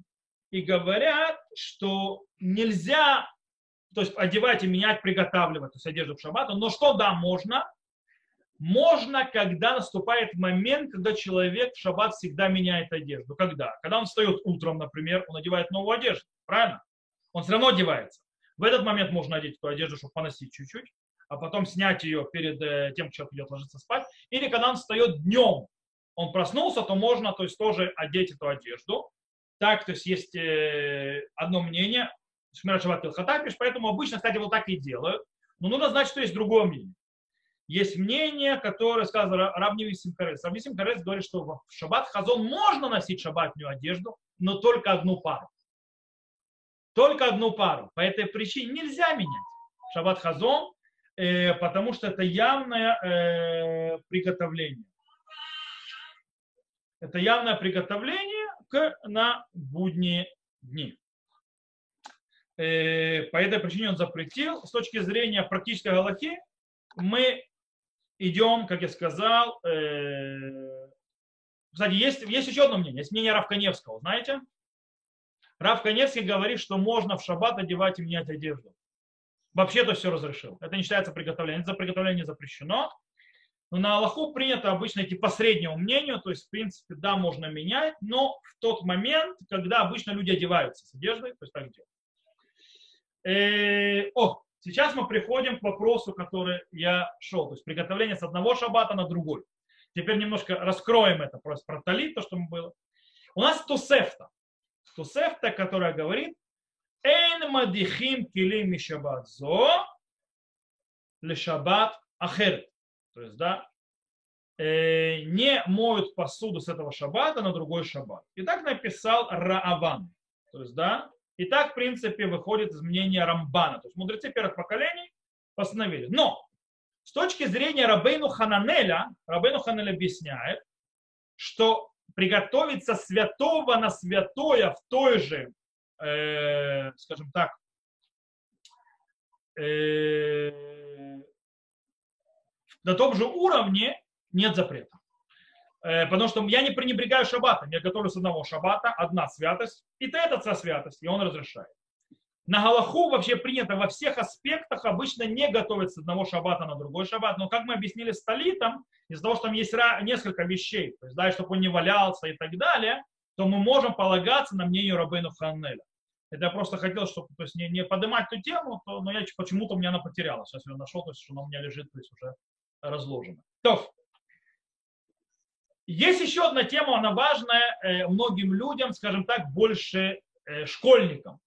и говорят, что нельзя то есть одевать и менять, приготавливать то есть одежду в шаббат, но что да, можно, можно, когда наступает момент, когда человек в шаббат всегда меняет одежду. Когда? Когда он встает утром, например, он одевает новую одежду, правильно? Он все равно одевается. В этот момент можно одеть эту одежду, чтобы поносить чуть-чуть, а потом снять ее перед э, тем, как человек идет ложиться спать. Или когда он встает днем, он проснулся, то можно то есть, тоже одеть эту одежду. Так, то есть есть э, одно мнение, Шмират Шаббат Хатапиш, поэтому обычно, кстати, вот так и делают. Но нужно знать, что есть другое мнение. Есть мнение, которое сказано Равнивий Симкарес. Равнивий Симкарес говорит, что в шаббат хазон можно носить шаббатную одежду, но только одну пару. Только одну пару. По этой причине нельзя менять шаббат хазон, э, потому что это явное э, приготовление. Это явное приготовление к, на будние дни. Э, по этой причине он запретил. С точки зрения практической галахи мы идем, как я сказал, э, кстати, есть, есть еще одно мнение, есть мнение Равканевского, знаете? Рав Каневский говорит, что можно в шаббат одевать и менять одежду. Вообще-то все разрешил. Это не считается приготовлением. Это приготовление запрещено. Но на Аллаху принято обычно идти по среднему мнению, то есть, в принципе, да, можно менять, но в тот момент, когда обычно люди одеваются с одеждой, то есть так делают. Э, о, Сейчас мы приходим к вопросу, который я шел, то есть приготовление с одного шаббата на другой. Теперь немножко раскроем это, просто про талит, то, что мы было. У нас тусефта. Тусефта, которая говорит, Эйн мадихим килим шаббат зо ле шаббат ахер. То есть, да, э, не моют посуду с этого шаббата на другой шаббат. И так написал Рааван. То есть, да, и так, в принципе, выходит из мнения Рамбана. То есть мудрецы первых поколений постановили. Но с точки зрения Рабейну Хананеля, Рабейну Хананель объясняет, что приготовиться святого на святое в той же, э, скажем так, э, на том же уровне нет запрета. Э, потому что я не пренебрегаю шаббатом, я готовлю с одного шаббата, одна святость, и то это святость, и он разрешает. На Галаху вообще принято во всех аспектах обычно не готовить с одного шаббата на другой шаббат, но как мы объяснили с Талитом, из-за того, что там есть несколько вещей, то есть, да, чтобы он не валялся и так далее, то мы можем полагаться на мнение Рабейну Ханнеля. Это я просто хотел, чтобы то есть, не, не поднимать эту тему, то, но я почему-то у меня она потерялась. Сейчас я нашел, то есть, что она у меня лежит, то есть уже разложена. То, есть еще одна тема, она важная э, многим людям, скажем так, больше э, школьникам,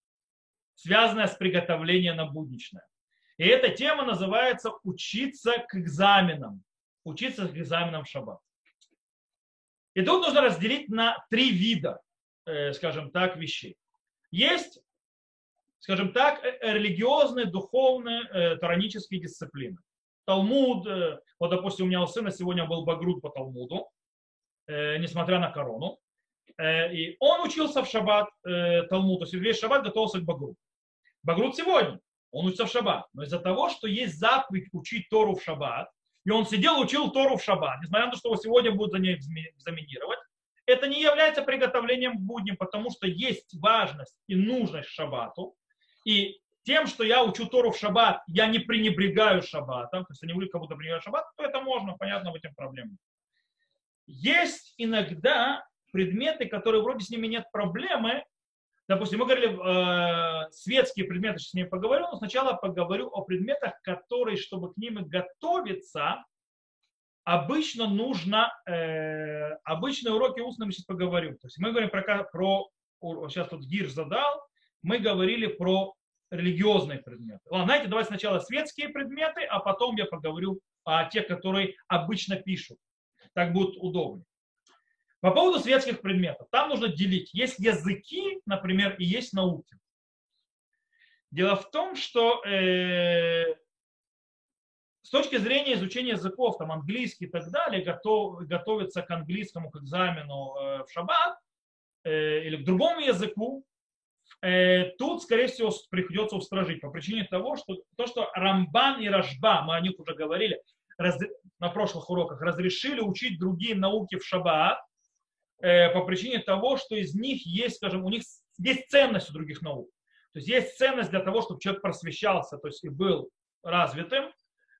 связанная с приготовлением на будничное. И эта тема называется «Учиться к экзаменам». Учиться к экзаменам в шаббат. И тут нужно разделить на три вида, э, скажем так, вещей. Есть, скажем так, религиозные, духовные, таранические дисциплины. Талмуд, вот, допустим, у меня у сына сегодня был багрут по Талмуду, несмотря на корону. Э, и он учился в шаббат э, Талмуд, то есть весь шаббат готовился к Багру. Багрут сегодня, он учится в шаббат. Но из-за того, что есть заповедь учить Тору в шаббат, и он сидел, учил Тору в шаббат, несмотря на то, что его сегодня будут за ней экзаменировать, это не является приготовлением к будням, потому что есть важность и нужность шаббату. И тем, что я учу Тору в шаббат, я не пренебрегаю шаббатом, то есть я не буду кому-то пренебрегать шаббат, то это можно, понятно, в этом проблем. Есть иногда предметы, которые вроде с ними нет проблемы. Допустим, мы говорили э, светские предметы, сейчас с ними поговорю, но сначала поговорю о предметах, которые, чтобы к ним готовиться, обычно нужно, э, обычные уроки устные мы сейчас поговорю. То есть мы говорим про, про сейчас тут Гирш задал, мы говорили про религиозные предметы. Ладно, знаете, давайте сначала светские предметы, а потом я поговорю о тех, которые обычно пишут. Так будет удобнее. По поводу светских предметов. Там нужно делить. Есть языки, например, и есть науки. Дело в том, что э, с точки зрения изучения языков, там английский и так далее, готов, готовиться к английскому, к экзамену э, в шаббат э, или к другому языку, э, тут, скорее всего, приходится устражить по причине того, что то, что Рамбан и Рашба, мы о них уже говорили, раз, на прошлых уроках, разрешили учить другие науки в шаббат э, по причине того, что из них есть, скажем, у них есть ценность у других наук. То есть есть ценность для того, чтобы человек просвещался, то есть и был развитым.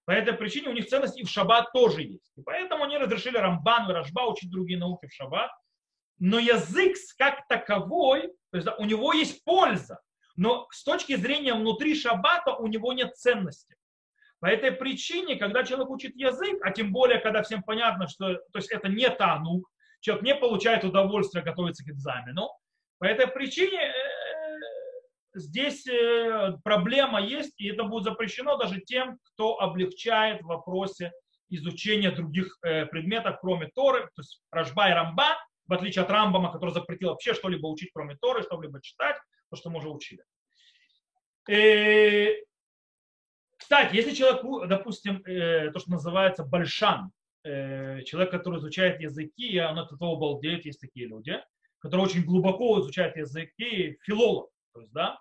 По этой причине у них ценность и в шаббат тоже есть. И поэтому они разрешили Рамбан и Рашба учить другие науки в шаббат. Но язык как таковой, то есть у него есть польза, но с точки зрения внутри шаббата у него нет ценности. По этой причине, когда человек учит язык, а тем более, когда всем понятно, что то есть это не танук, человек не получает удовольствие готовиться к экзамену, по этой причине э, здесь э, проблема есть, и это будет запрещено даже тем, кто облегчает в вопросе изучения других э, предметов, кроме Торы, то есть Рашба и Рамба, в отличие от Рамбама, который запретил вообще что-либо учить, кроме Торы, что-либо читать, то, что мы уже учили. Кстати, если человек, допустим, э, то, что называется большан, э, человек, который изучает языки, он от этого балдеет, есть такие люди, которые очень глубоко изучают языки, филолог, то есть, да,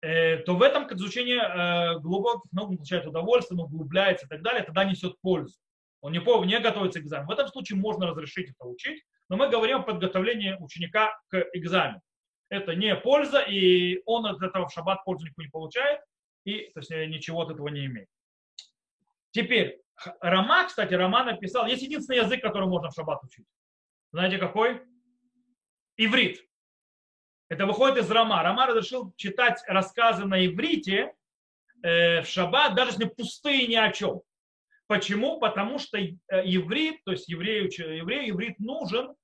э, то в этом изучение глубоких наук получает удовольствие, он углубляется и так далее, тогда несет пользу. Он не, не готовится к экзамену. В этом случае можно разрешить это учить, но мы говорим о подготовлении ученика к экзамену. Это не польза, и он от этого в шаббат пользу никакую не получает, и то есть, э, ничего от этого не имеет. Теперь, Рома, кстати, Рома написал, есть единственный язык, который можно в шаббат учить. Знаете какой? Иврит. Это выходит из Рома. Рома разрешил читать рассказы на иврите, э, в шаббат, даже если пустые ни о чем. Почему? Потому что э, еврит, то есть еврею, еврею еврит нужен,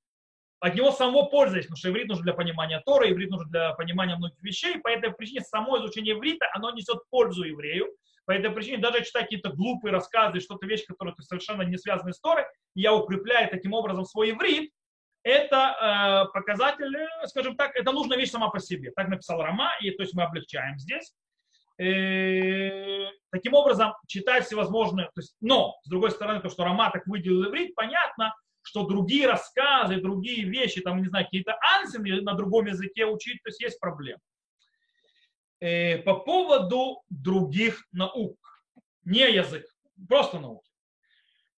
от него самого пользуясь, потому что иврит нужен для понимания Тора, иврит нужен для понимания многих вещей, по этой причине само изучение иврита, оно несет пользу еврею, по этой причине даже читать какие-то глупые рассказы, что-то вещи, которые совершенно не связаны с Торой, я укрепляю таким образом свой иврит, это э, показатель, э, скажем так, это нужная вещь сама по себе. Так написал Рома, и то есть мы облегчаем здесь. Э, таким образом, читать всевозможные, то есть, но, с другой стороны, то, что Рома так выделил иврит, понятно, что другие рассказы, другие вещи, там, не знаю, какие-то ансины на другом языке учить, то есть есть проблемы. Э, по поводу других наук, не язык, просто науки,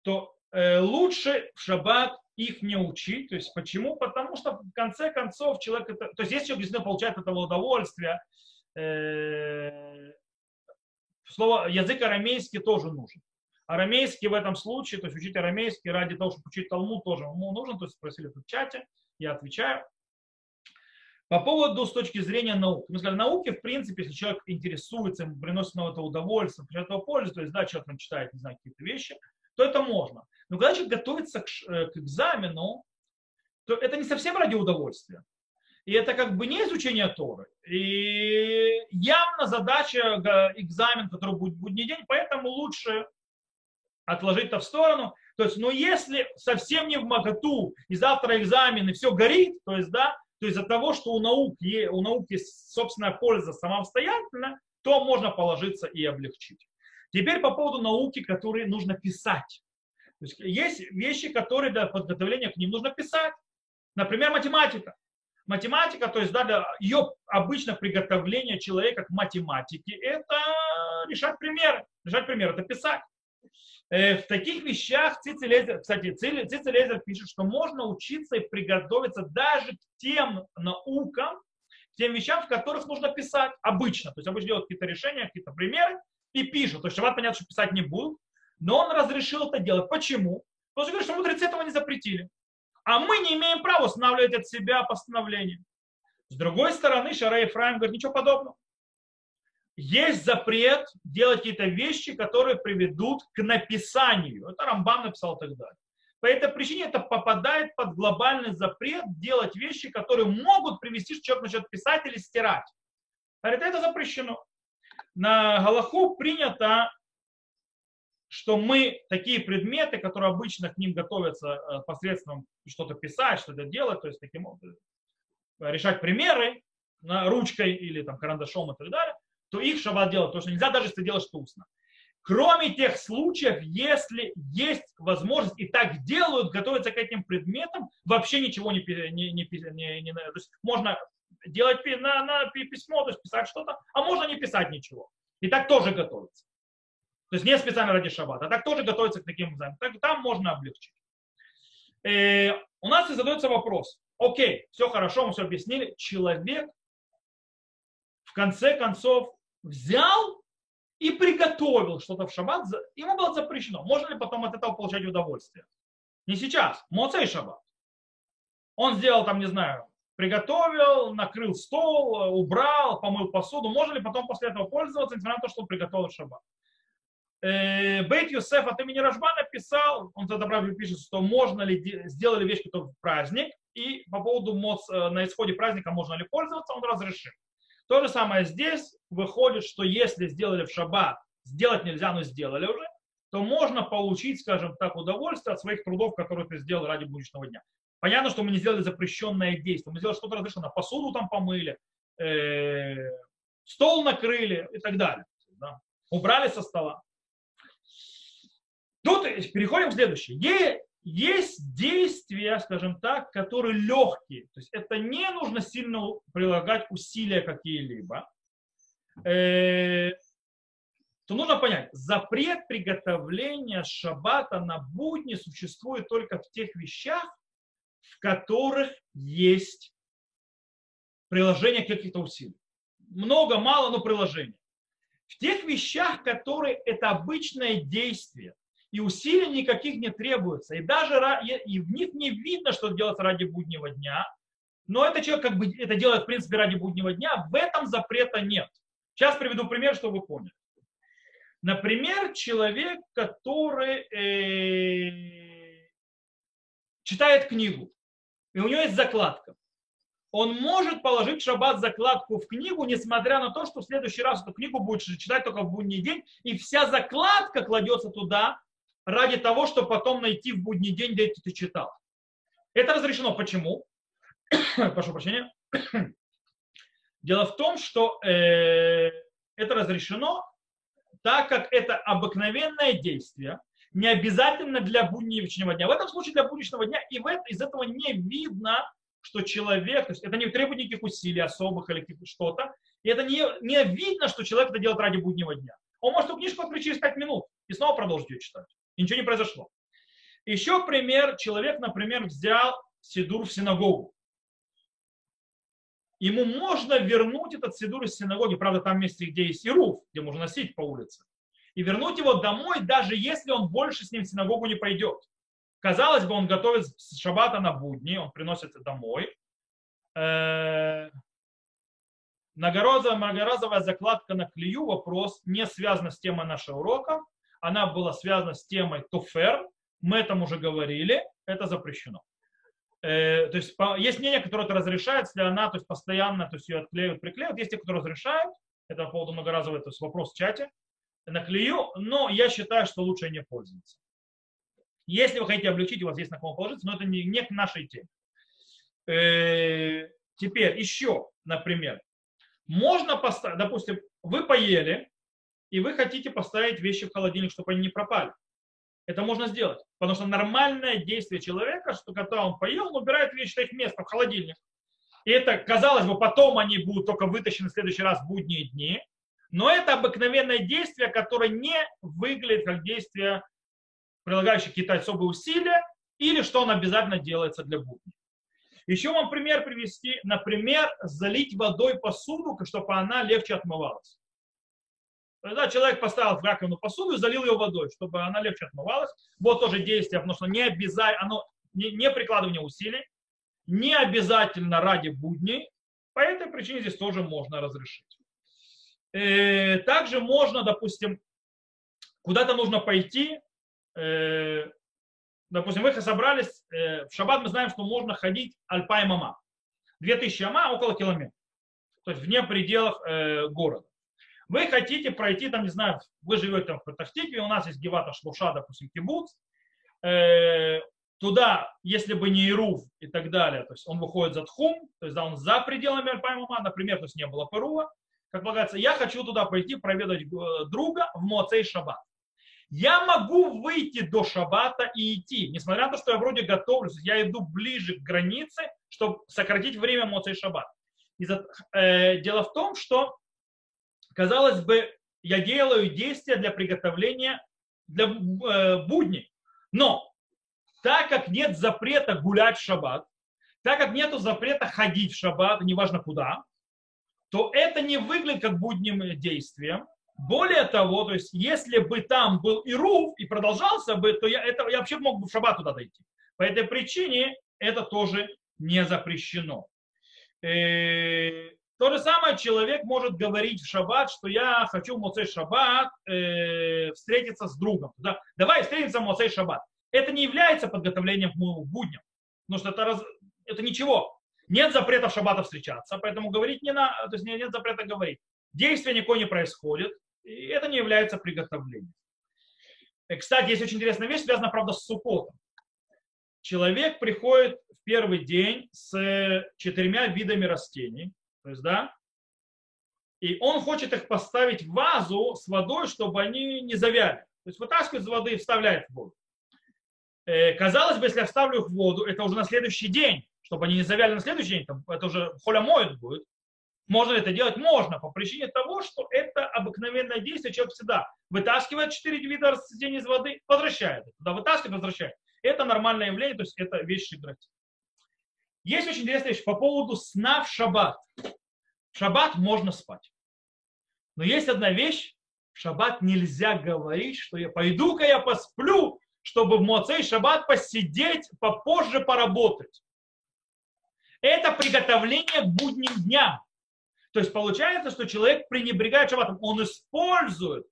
то э, лучше в шаббат их не учить. То есть почему? Потому что в конце концов человек, это, то есть если человек действительно получает этого удовольствие, э, слово язык арамейский тоже нужен. Арамейский в этом случае, то есть учить арамейский ради того, чтобы учить Талмуд тоже ему нужен, то есть спросили в чате, я отвечаю. По поводу с точки зрения науки. Мы сказали, науки, в принципе, если человек интересуется, ему приносит на это удовольствие, получает этого пользу, то есть, да, человек там читает, не знаю, какие-то вещи, то это можно. Но когда человек готовится к, э, к экзамену, то это не совсем ради удовольствия. И это как бы не изучение Торы. И явно задача экзамен, который будет будний день, поэтому лучше отложить это в сторону. То есть, ну если совсем не в моготу, и завтра экзамен, и все горит, то есть, да, то из-за того, что у науки, у науки собственная польза самостоятельно, то можно положиться и облегчить. Теперь по поводу науки, которые нужно писать. То есть, есть вещи, которые для подготовления к ним нужно писать. Например, математика. Математика, то есть да, для ее обычно приготовление человека к математике, это решать примеры. Решать примеры, это писать. Э, в таких вещах Цицелезер, кстати, Цицелезер пишет, что можно учиться и приготовиться даже к тем наукам, к тем вещам, в которых нужно писать обычно. То есть обычно делают какие-то решения, какие-то примеры и пишут. То есть Шаббат, понятно, что писать не будут, но он разрешил это делать. Почему? Потому что говорит, что мудрецы этого не запретили. А мы не имеем права устанавливать от себя постановление. С другой стороны, Шара Ефраим говорит, ничего подобного есть запрет делать какие-то вещи, которые приведут к написанию. Это Рамбам написал тогда. По этой причине это попадает под глобальный запрет делать вещи, которые могут привести, что человек начнет писать или стирать. Говорит, это запрещено. На Галаху принято, что мы такие предметы, которые обычно к ним готовятся э, посредством что-то писать, что-то делать, то есть таким образом решать примеры ручкой или там карандашом и так далее, то их шаббат делать, потому что нельзя даже если делаешь это устно. Кроме тех случаев, если есть возможность, и так делают, готовятся к этим предметам, вообще ничего не, не, не, не, не то есть можно делать на, на письмо, то есть писать что-то, а можно не писать ничего. И так тоже готовиться. То есть не специально ради шаббата, а так тоже готовиться к таким экзаменам. Так, там можно облегчить. Э, у нас и задается вопрос. Окей, все хорошо, мы все объяснили. Человек в конце концов взял и приготовил что-то в шаббат, ему было запрещено. Можно ли потом от этого получать удовольствие? Не сейчас, моцей шаббат. Он сделал там, не знаю, приготовил, накрыл стол, убрал, помыл посуду. Можно ли потом после этого пользоваться, несмотря на то, что он приготовил шаббат? Э, Бейт Юсеф от имени Рожба написал, он тогда правда пишет, что можно ли сделали вещь, которая в праздник, и по поводу моц, э, на исходе праздника можно ли пользоваться, он разрешил. То же самое здесь выходит, что если сделали в шаббат, сделать нельзя, но сделали уже, то можно получить, скажем так, удовольствие от своих трудов, которые ты сделал ради будущего дня. Понятно, что мы не сделали запрещенное действие, мы сделали что-то разрешенное, посуду там помыли, э, стол накрыли и так далее. Да? Убрали со стола. Тут переходим к следующему есть действия, скажем так, которые легкие. То есть это не нужно сильно прилагать усилия какие-либо. Э, то нужно понять, запрет приготовления шаббата на будни существует только в тех вещах, в которых есть приложение каких-то усилий. Много, мало, но приложение. В тех вещах, которые это обычное действие, и усилий никаких не требуется. И даже и в них не видно, что делается ради буднего дня. Но это человек как бы это делает в принципе ради буднего дня. В этом запрета нет. Сейчас приведу пример, чтобы вы поняли. Например, человек, который э, читает книгу, и у него есть закладка. Он может положить в шаббат закладку в книгу, несмотря на то, что в следующий раз эту книгу будет читать только в будний день, и вся закладка кладется туда ради того, чтобы потом найти в будний день, где ты читал. Это разрешено. Почему? Прошу прощения. Дело в том, что э, это разрешено, так как это обыкновенное действие, не обязательно для будничного дня. В этом случае для будничного дня, и в это, из этого не видно, что человек, то есть это не требует никаких усилий особых или что-то, и это не, не видно, что человек это делает ради буднего дня. Он может эту книжку открыть через 5 минут и снова продолжить ее читать. И ничего не произошло. Еще пример. Человек, например, взял сидур в синагогу ему можно вернуть этот сидур из синагоги, правда, там месте, где есть ируф, где можно носить по улице, и вернуть его домой, даже если он больше с ним в синагогу не пойдет. Казалось бы, он готовит с шаббата на будни, он приносит это домой. Многоразовая, многоразовая закладка на клею, вопрос не связан с темой нашего урока, она была связана с темой туфер, мы этом уже говорили, это запрещено. Э, то есть по, есть мнение, которое это разрешает, если она то есть, постоянно то есть, ее отклеивают, приклеивают. Есть те, которые разрешают, это по поводу многоразовый то есть, вопрос в чате, наклею, но я считаю, что лучше не пользоваться. Если вы хотите облегчить, у вас есть на кого положиться, но это не, не к нашей теме. Э, теперь еще, например, можно поставить, допустим, вы поели, и вы хотите поставить вещи в холодильник, чтобы они не пропали. Это можно сделать. Потому что нормальное действие человека, что когда он поел, он убирает вещи на их место в холодильник. И это, казалось бы, потом они будут только вытащены в следующий раз в будние дни. Но это обыкновенное действие, которое не выглядит как действие, прилагающее какие-то особые усилия, или что он обязательно делается для будни. Еще вам пример привести. Например, залить водой посуду, чтобы она легче отмывалась. Тогда человек поставил в раковину посуду и залил ее водой, чтобы она легче отмывалась. Вот тоже действие, потому что не обязательно, оно не, не прикладывание усилий, не обязательно ради будней. По этой причине здесь тоже можно разрешить. Э, также можно, допустим, куда-то нужно пойти, э, допустим, вы собрались, э, в шаббат мы знаем, что можно ходить альпай мама. 2000 ама около километра. То есть вне пределов города. Вы хотите пройти, там, не знаю, вы живете там в Петахтикве, у нас есть Гевата Шлуша, допустим, Кибуц, э, туда, если бы не Ирув и так далее, то есть он выходит за Тхум, то есть да, он за пределами Альпаймума, например, то есть не было Перува, как полагается, я хочу туда пойти проведать э, друга в Моцей Шаббат. Я могу выйти до Шаббата и идти, несмотря на то, что я вроде готовлюсь, я иду ближе к границе, чтобы сократить время Моцей Шаббат. Э, дело в том, что казалось бы, я делаю действия для приготовления для э, будней. Но так как нет запрета гулять в шаббат, так как нет запрета ходить в шаббат, неважно куда, то это не выглядит как будним действием. Более того, то есть если бы там был и руф и продолжался бы, то я, это, я вообще мог бы в шаббат туда дойти. По этой причине это тоже не запрещено. Э, то же самое человек может говорить в шаббат, что я хочу в Моцей шаббат э, встретиться с другом. Да? Давай встретимся в Моцей шаббат. Это не является подготовлением к будням. Потому что это, раз, это ничего. Нет запрета в шаббата встречаться, поэтому говорить не надо, то есть нет запрета говорить. Действия никакое не происходит, и это не является приготовлением. И, кстати, есть очень интересная вещь, связанная, правда, с сукотом. Человек приходит в первый день с четырьмя видами растений, то есть, да, и он хочет их поставить в вазу с водой, чтобы они не завяли. То есть вытаскивает из воды и вставляет в воду. Э, казалось бы, если я вставлю их в воду, это уже на следующий день, чтобы они не завяли на следующий день, там, это уже холя моет будет. Можно ли это делать? Можно, по причине того, что это обыкновенное действие. Человек всегда вытаскивает четыре вида растений из воды, возвращает. Туда вытаскивает, возвращает. Это нормальное явление, то есть это вещь шиграти. Есть очень интересная вещь по поводу сна в шаббат. В шаббат можно спать. Но есть одна вещь, в шаббат нельзя говорить, что я пойду-ка я посплю, чтобы в Моцей шаббат посидеть, попозже поработать. Это приготовление к будним дням. То есть получается, что человек пренебрегает шаббатом, он использует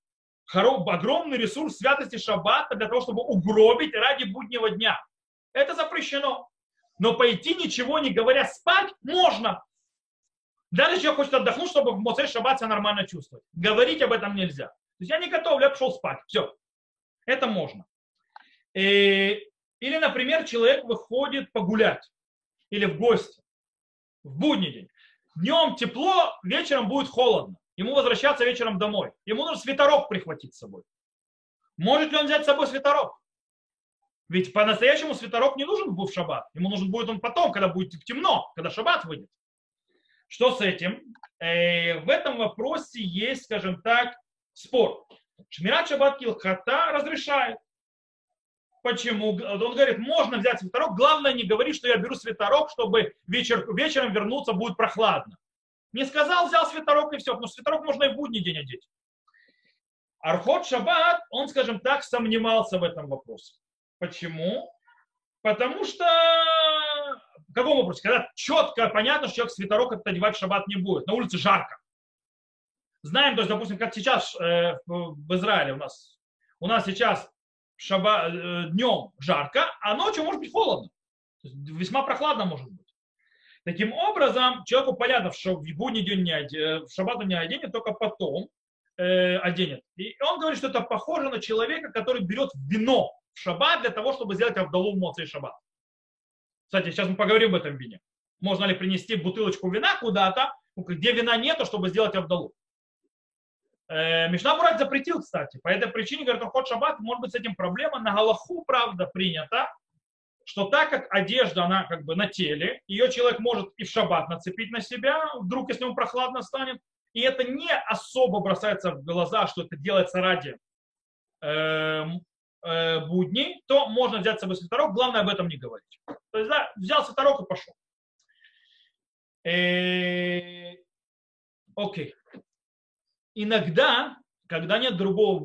огромный ресурс святости шаббата для того, чтобы угробить ради буднего дня. Это запрещено. Но пойти ничего не говоря спать можно. Даже человек хочет отдохнуть, чтобы в Моцей Шаббат себя нормально чувствовать. Говорить об этом нельзя. То есть я не готов, я пошел спать. Все. Это можно. И, или, например, человек выходит погулять или в гости в будний день. Днем тепло, вечером будет холодно. Ему возвращаться вечером домой. Ему нужно свитерок прихватить с собой. Может ли он взять с собой свитерок? Ведь по-настоящему свитерок не нужен был в шаббат. Ему нужен будет он потом, когда будет темно, когда шаббат выйдет. Что с этим? Э, в этом вопросе есть, скажем так, спор. Шмират шаббат килхата разрешает. Почему? Он говорит, можно взять свитерок, главное не говори, что я беру свитерок, чтобы вечер, вечером вернуться будет прохладно. Не сказал, взял свитерок и все, потому что свитерок можно и в будний день одеть. Архот Шаббат, он, скажем так, сомневался в этом вопросе. Почему? Потому что в каком вопросе? Когда четко понятно, что человек свитерок этот одевать в шаббат не будет. На улице жарко. Знаем, то есть, допустим, как сейчас э, в Израиле у нас. У нас сейчас шаба, э, днем жарко, а ночью может быть холодно. Весьма прохладно может быть. Таким образом, человеку понятно, что в будний день не оденет, э, в шаббат не оденет, только потом э, оденет. И он говорит, что это похоже на человека, который берет вино в шаббат для того, чтобы сделать Авдалу в Моцей шаббат. Кстати, сейчас мы поговорим об этом вине. Можно ли принести бутылочку вина куда-то, где вина нету, чтобы сделать Авдалу. Э, Мишна запретил, кстати. По этой причине, говорит, ход шаббат, может быть, с этим проблема. На Галаху, правда, принято, что так как одежда, она как бы на теле, ее человек может и в шаббат нацепить на себя, вдруг, если ему прохладно станет, и это не особо бросается в глаза, что это делается ради э, э, будней, то можно взять с собой свитерок, главное об этом не говорить. То есть, да, взял свитерок и пошел. Э, окей. Иногда когда нет другого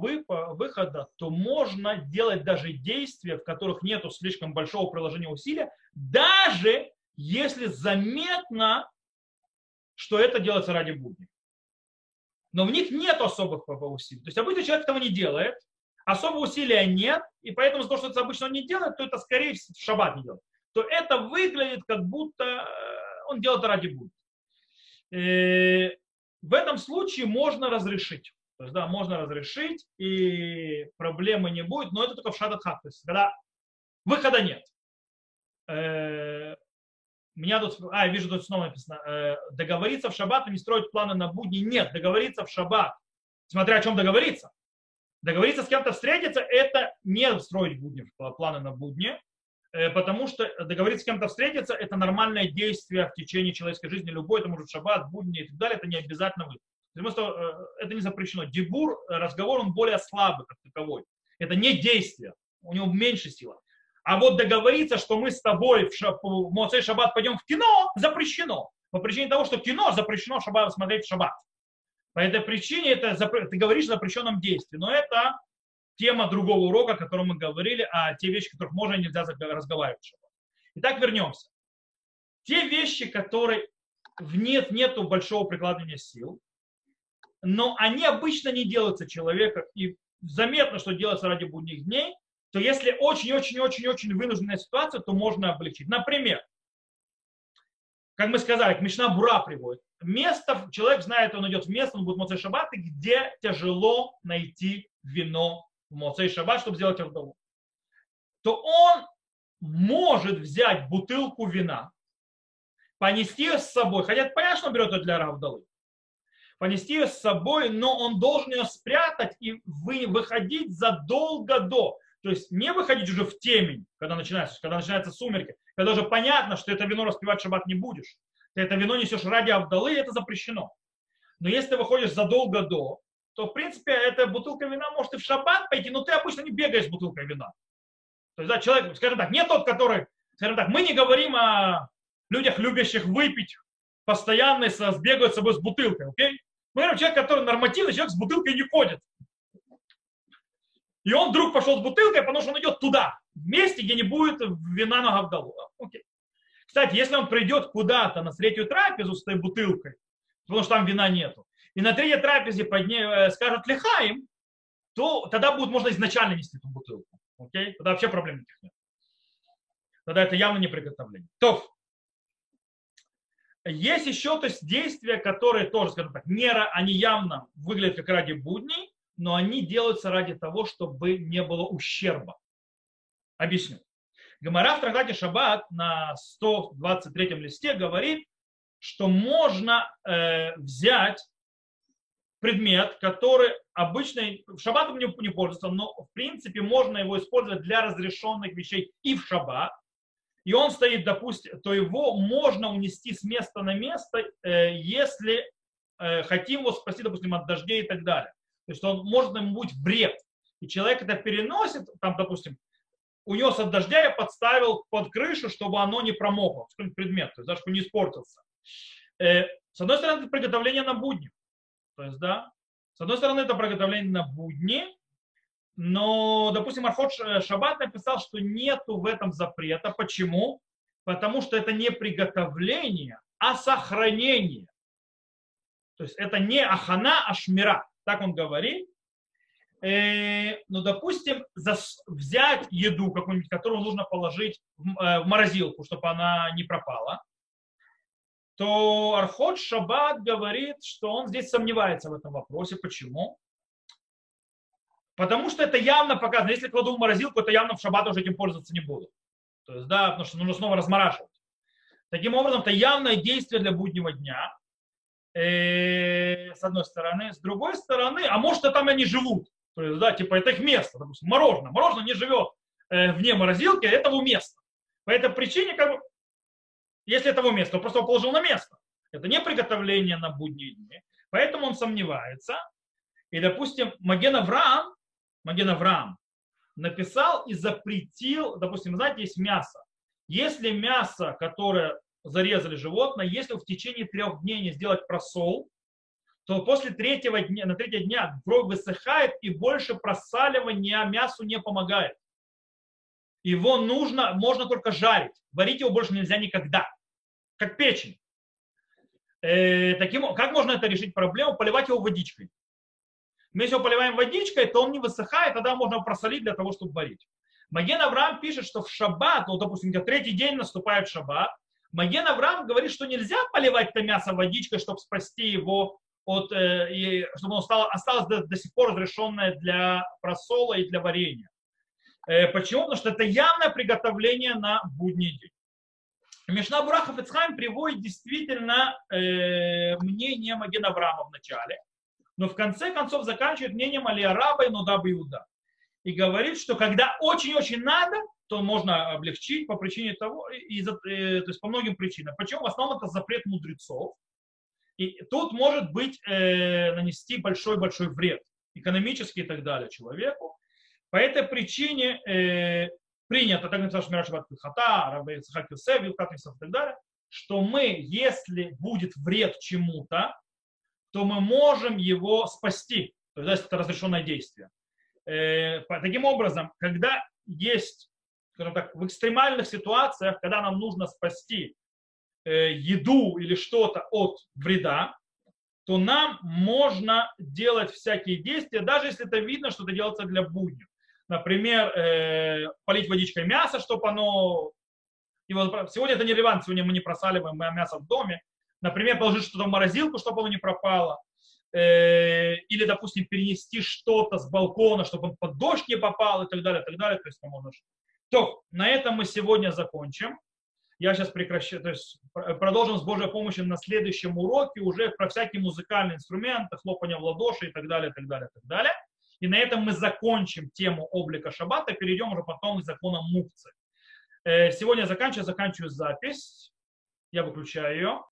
выхода, то можно делать даже действия, в которых нет слишком большого приложения усилия, даже если заметно, что это делается ради будни. Но в них нет особых усилий. То есть обычно человек этого не делает, особого усилия нет, и поэтому за то, что это обычно он не делает, то это скорее в шаббат не делает. То это выглядит как будто э, он делает ради будни. Э, в этом случае можно разрешить. То есть, да, можно разрешить, и проблемы не будет, но это только в шадат хак, то есть, когда выхода нет. Меня тут, а, я вижу, тут снова написано, э, договориться в шаббат и не строить планы на будни. Нет, договориться в шаббат, смотря о чем договориться. Договориться с кем-то встретиться, это не строить будни, планы на будни, э, потому что договориться с кем-то встретиться, это нормальное действие в течение человеческой жизни, любой, это может шаббат, будни и так далее, это не обязательно вы. Что э, это не запрещено. Дебур, э, разговор, он более слабый как таковой. Это не действие, у него меньше сила. А вот договориться, что мы с тобой в, шаб, в Моцей Шаббат пойдем в кино, запрещено. По причине того, что кино запрещено шаббат, смотреть в Шаббат. По этой причине это, ты говоришь о запрещенном действии. Но это тема другого урока, о котором мы говорили, а те вещи, которых можно и нельзя разговаривать в Шаббат. Итак, вернемся. Те вещи, которые в нет, нету большого прикладывания сил, но они обычно не делаются человека, и заметно, что делается ради будних дней, то если очень-очень-очень-очень вынужденная ситуация, то можно облегчить. Например, как мы сказали, Мишна Бура приводит. Место, человек знает, он идет в место, он будет в Моцей Шаббат, где тяжело найти вино в Моцей Шаббат, чтобы сделать Авдалу. То он может взять бутылку вина, понести ее с собой, хотя понятно, что он берет это для Равдалы, понести ее с собой, но он должен ее спрятать и вы, выходить задолго до. То есть не выходить уже в темень, когда начинается, когда начинаются сумерки, когда уже понятно, что это вино распивать шаббат не будешь. Ты это вино несешь ради Авдалы, это запрещено. Но если ты выходишь задолго до, то, в принципе, эта бутылка вина может и в шаббат пойти, но ты обычно не бегаешь с бутылкой вина. То есть, да, человек, скажем так, не тот, который, скажем так, мы не говорим о людях, любящих выпить постоянно и сбегают с собой с бутылкой, окей? Мы говорим, человек, который нормативный, человек с бутылкой не ходит. И он вдруг пошел с бутылкой, потому что он идет туда, в месте, где не будет вина на Гавдалу. Окей. Кстати, если он придет куда-то на третью трапезу с этой бутылкой, потому что там вина нету, и на третьей трапезе под ней э, скажут лихаем, то тогда будет можно изначально нести эту бутылку. Окей? Тогда вообще проблем никаких нет. Тогда это явно не приготовление. То, есть еще то есть, действия, которые тоже, скажем так, не, они явно выглядят как ради будней, но они делаются ради того, чтобы не было ущерба. Объясню. Гамара в трактате Шаббат на 123 листе говорит, что можно э, взять предмет, который обычно в шаббат не, не пользуется, но в принципе можно его использовать для разрешенных вещей и в шаббат, и он стоит, допустим, то его можно унести с места на место, э, если э, хотим его спасти, допустим, от дождей и так далее. То есть он может ему быть вред. И человек это переносит, там, допустим, унес от дождя, я подставил под крышу, чтобы оно не промокло, какой-нибудь предмет, то есть даже чтобы не испортился. Э, с одной стороны, это приготовление на будни. То есть, да, с одной стороны, это приготовление на будни, но, допустим, Архот Шаббат написал, что нету в этом запрета. Почему? Потому что это не приготовление, а сохранение. То есть это не ахана, а шмира. Так он говорит. Э, ну, допустим, взять еду какую-нибудь, которую нужно положить э, в морозилку, чтобы она не пропала, то Архот Шаббат говорит, что он здесь сомневается в этом вопросе. Почему? Потому что это явно показано. Если кладу в морозилку, это явно в шаббат уже этим пользоваться не буду. То есть, да, потому что нужно снова размораживать. Таким образом, это явное действие для буднего дня. Э, с одной стороны. С другой стороны, а может, и там они живут. То есть, да, типа, это их место. Допустим, мороженое. Мороженое не живет э, вне морозилки, это его место. По этой причине, как бы, если это его место, то просто его положил на место. Это не приготовление на будние дни. Поэтому он сомневается. И, допустим, Маген Авраам, Маген Авраам написал и запретил, допустим, знаете, есть мясо. Если мясо, которое зарезали животное, если в течение трех дней не сделать просол, то после третьего дня, на третьего дня кровь высыхает и больше просаливания мясу не помогает. Его нужно, можно только жарить. Варить его больше нельзя никогда. Как печень. Э, таким, как можно это решить проблему? Поливать его водичкой. Мы если его поливаем водичкой, то он не высыхает, тогда можно просолить для того, чтобы варить. Маген Авраам пишет, что в шаббат, ну, допустим, третий день наступает шаббат, Маген Авраам говорит, что нельзя поливать это мясо водичкой, чтобы спасти его от, э, и, чтобы оно стало, осталось до, до сих пор разрешенное для просола и для варенья. Э, почему? Потому что это явное приготовление на будний день. Мишна Бурахов Ицхайм приводит действительно э, мнение Маген Авраама в начале но в конце концов заканчивает мнением Алиараба и Нудаба Иуда. И говорит, что когда очень-очень надо, то можно облегчить по причине того, и, то есть по многим причинам. Почему? В основном это запрет мудрецов. И тут может быть э, нанести большой-большой вред, экономический и так далее человеку. По этой причине э, принято, так написал Шмираш Хата, Рабы Ицхак Юсеф, и так далее, что мы, если будет вред чему-то, то мы можем его спасти. То есть это разрешенное действие. Э, таким образом, когда есть, скажем так, в экстремальных ситуациях, когда нам нужно спасти э, еду или что-то от вреда, то нам можно делать всякие действия, даже если это видно, что это делается для будни. Например, э, полить водичкой мясо, чтобы оно... И вот сегодня это не релевант, сегодня мы не просаливаем мясо в доме, Например, положить что-то в морозилку, чтобы оно не пропало. Э, или, допустим, перенести что-то с балкона, чтобы он под дождь не попал и так далее, и так далее. То есть, можно... То, на этом мы сегодня закончим. Я сейчас прекращаю, то есть продолжим с Божьей помощью на следующем уроке уже про всякие музыкальные инструменты, хлопание в ладоши и так далее, так далее, так далее. И на этом мы закончим тему облика шаббата, перейдем уже потом к законам мукцы. Э, сегодня я заканчиваю, заканчиваю запись. Я выключаю ее.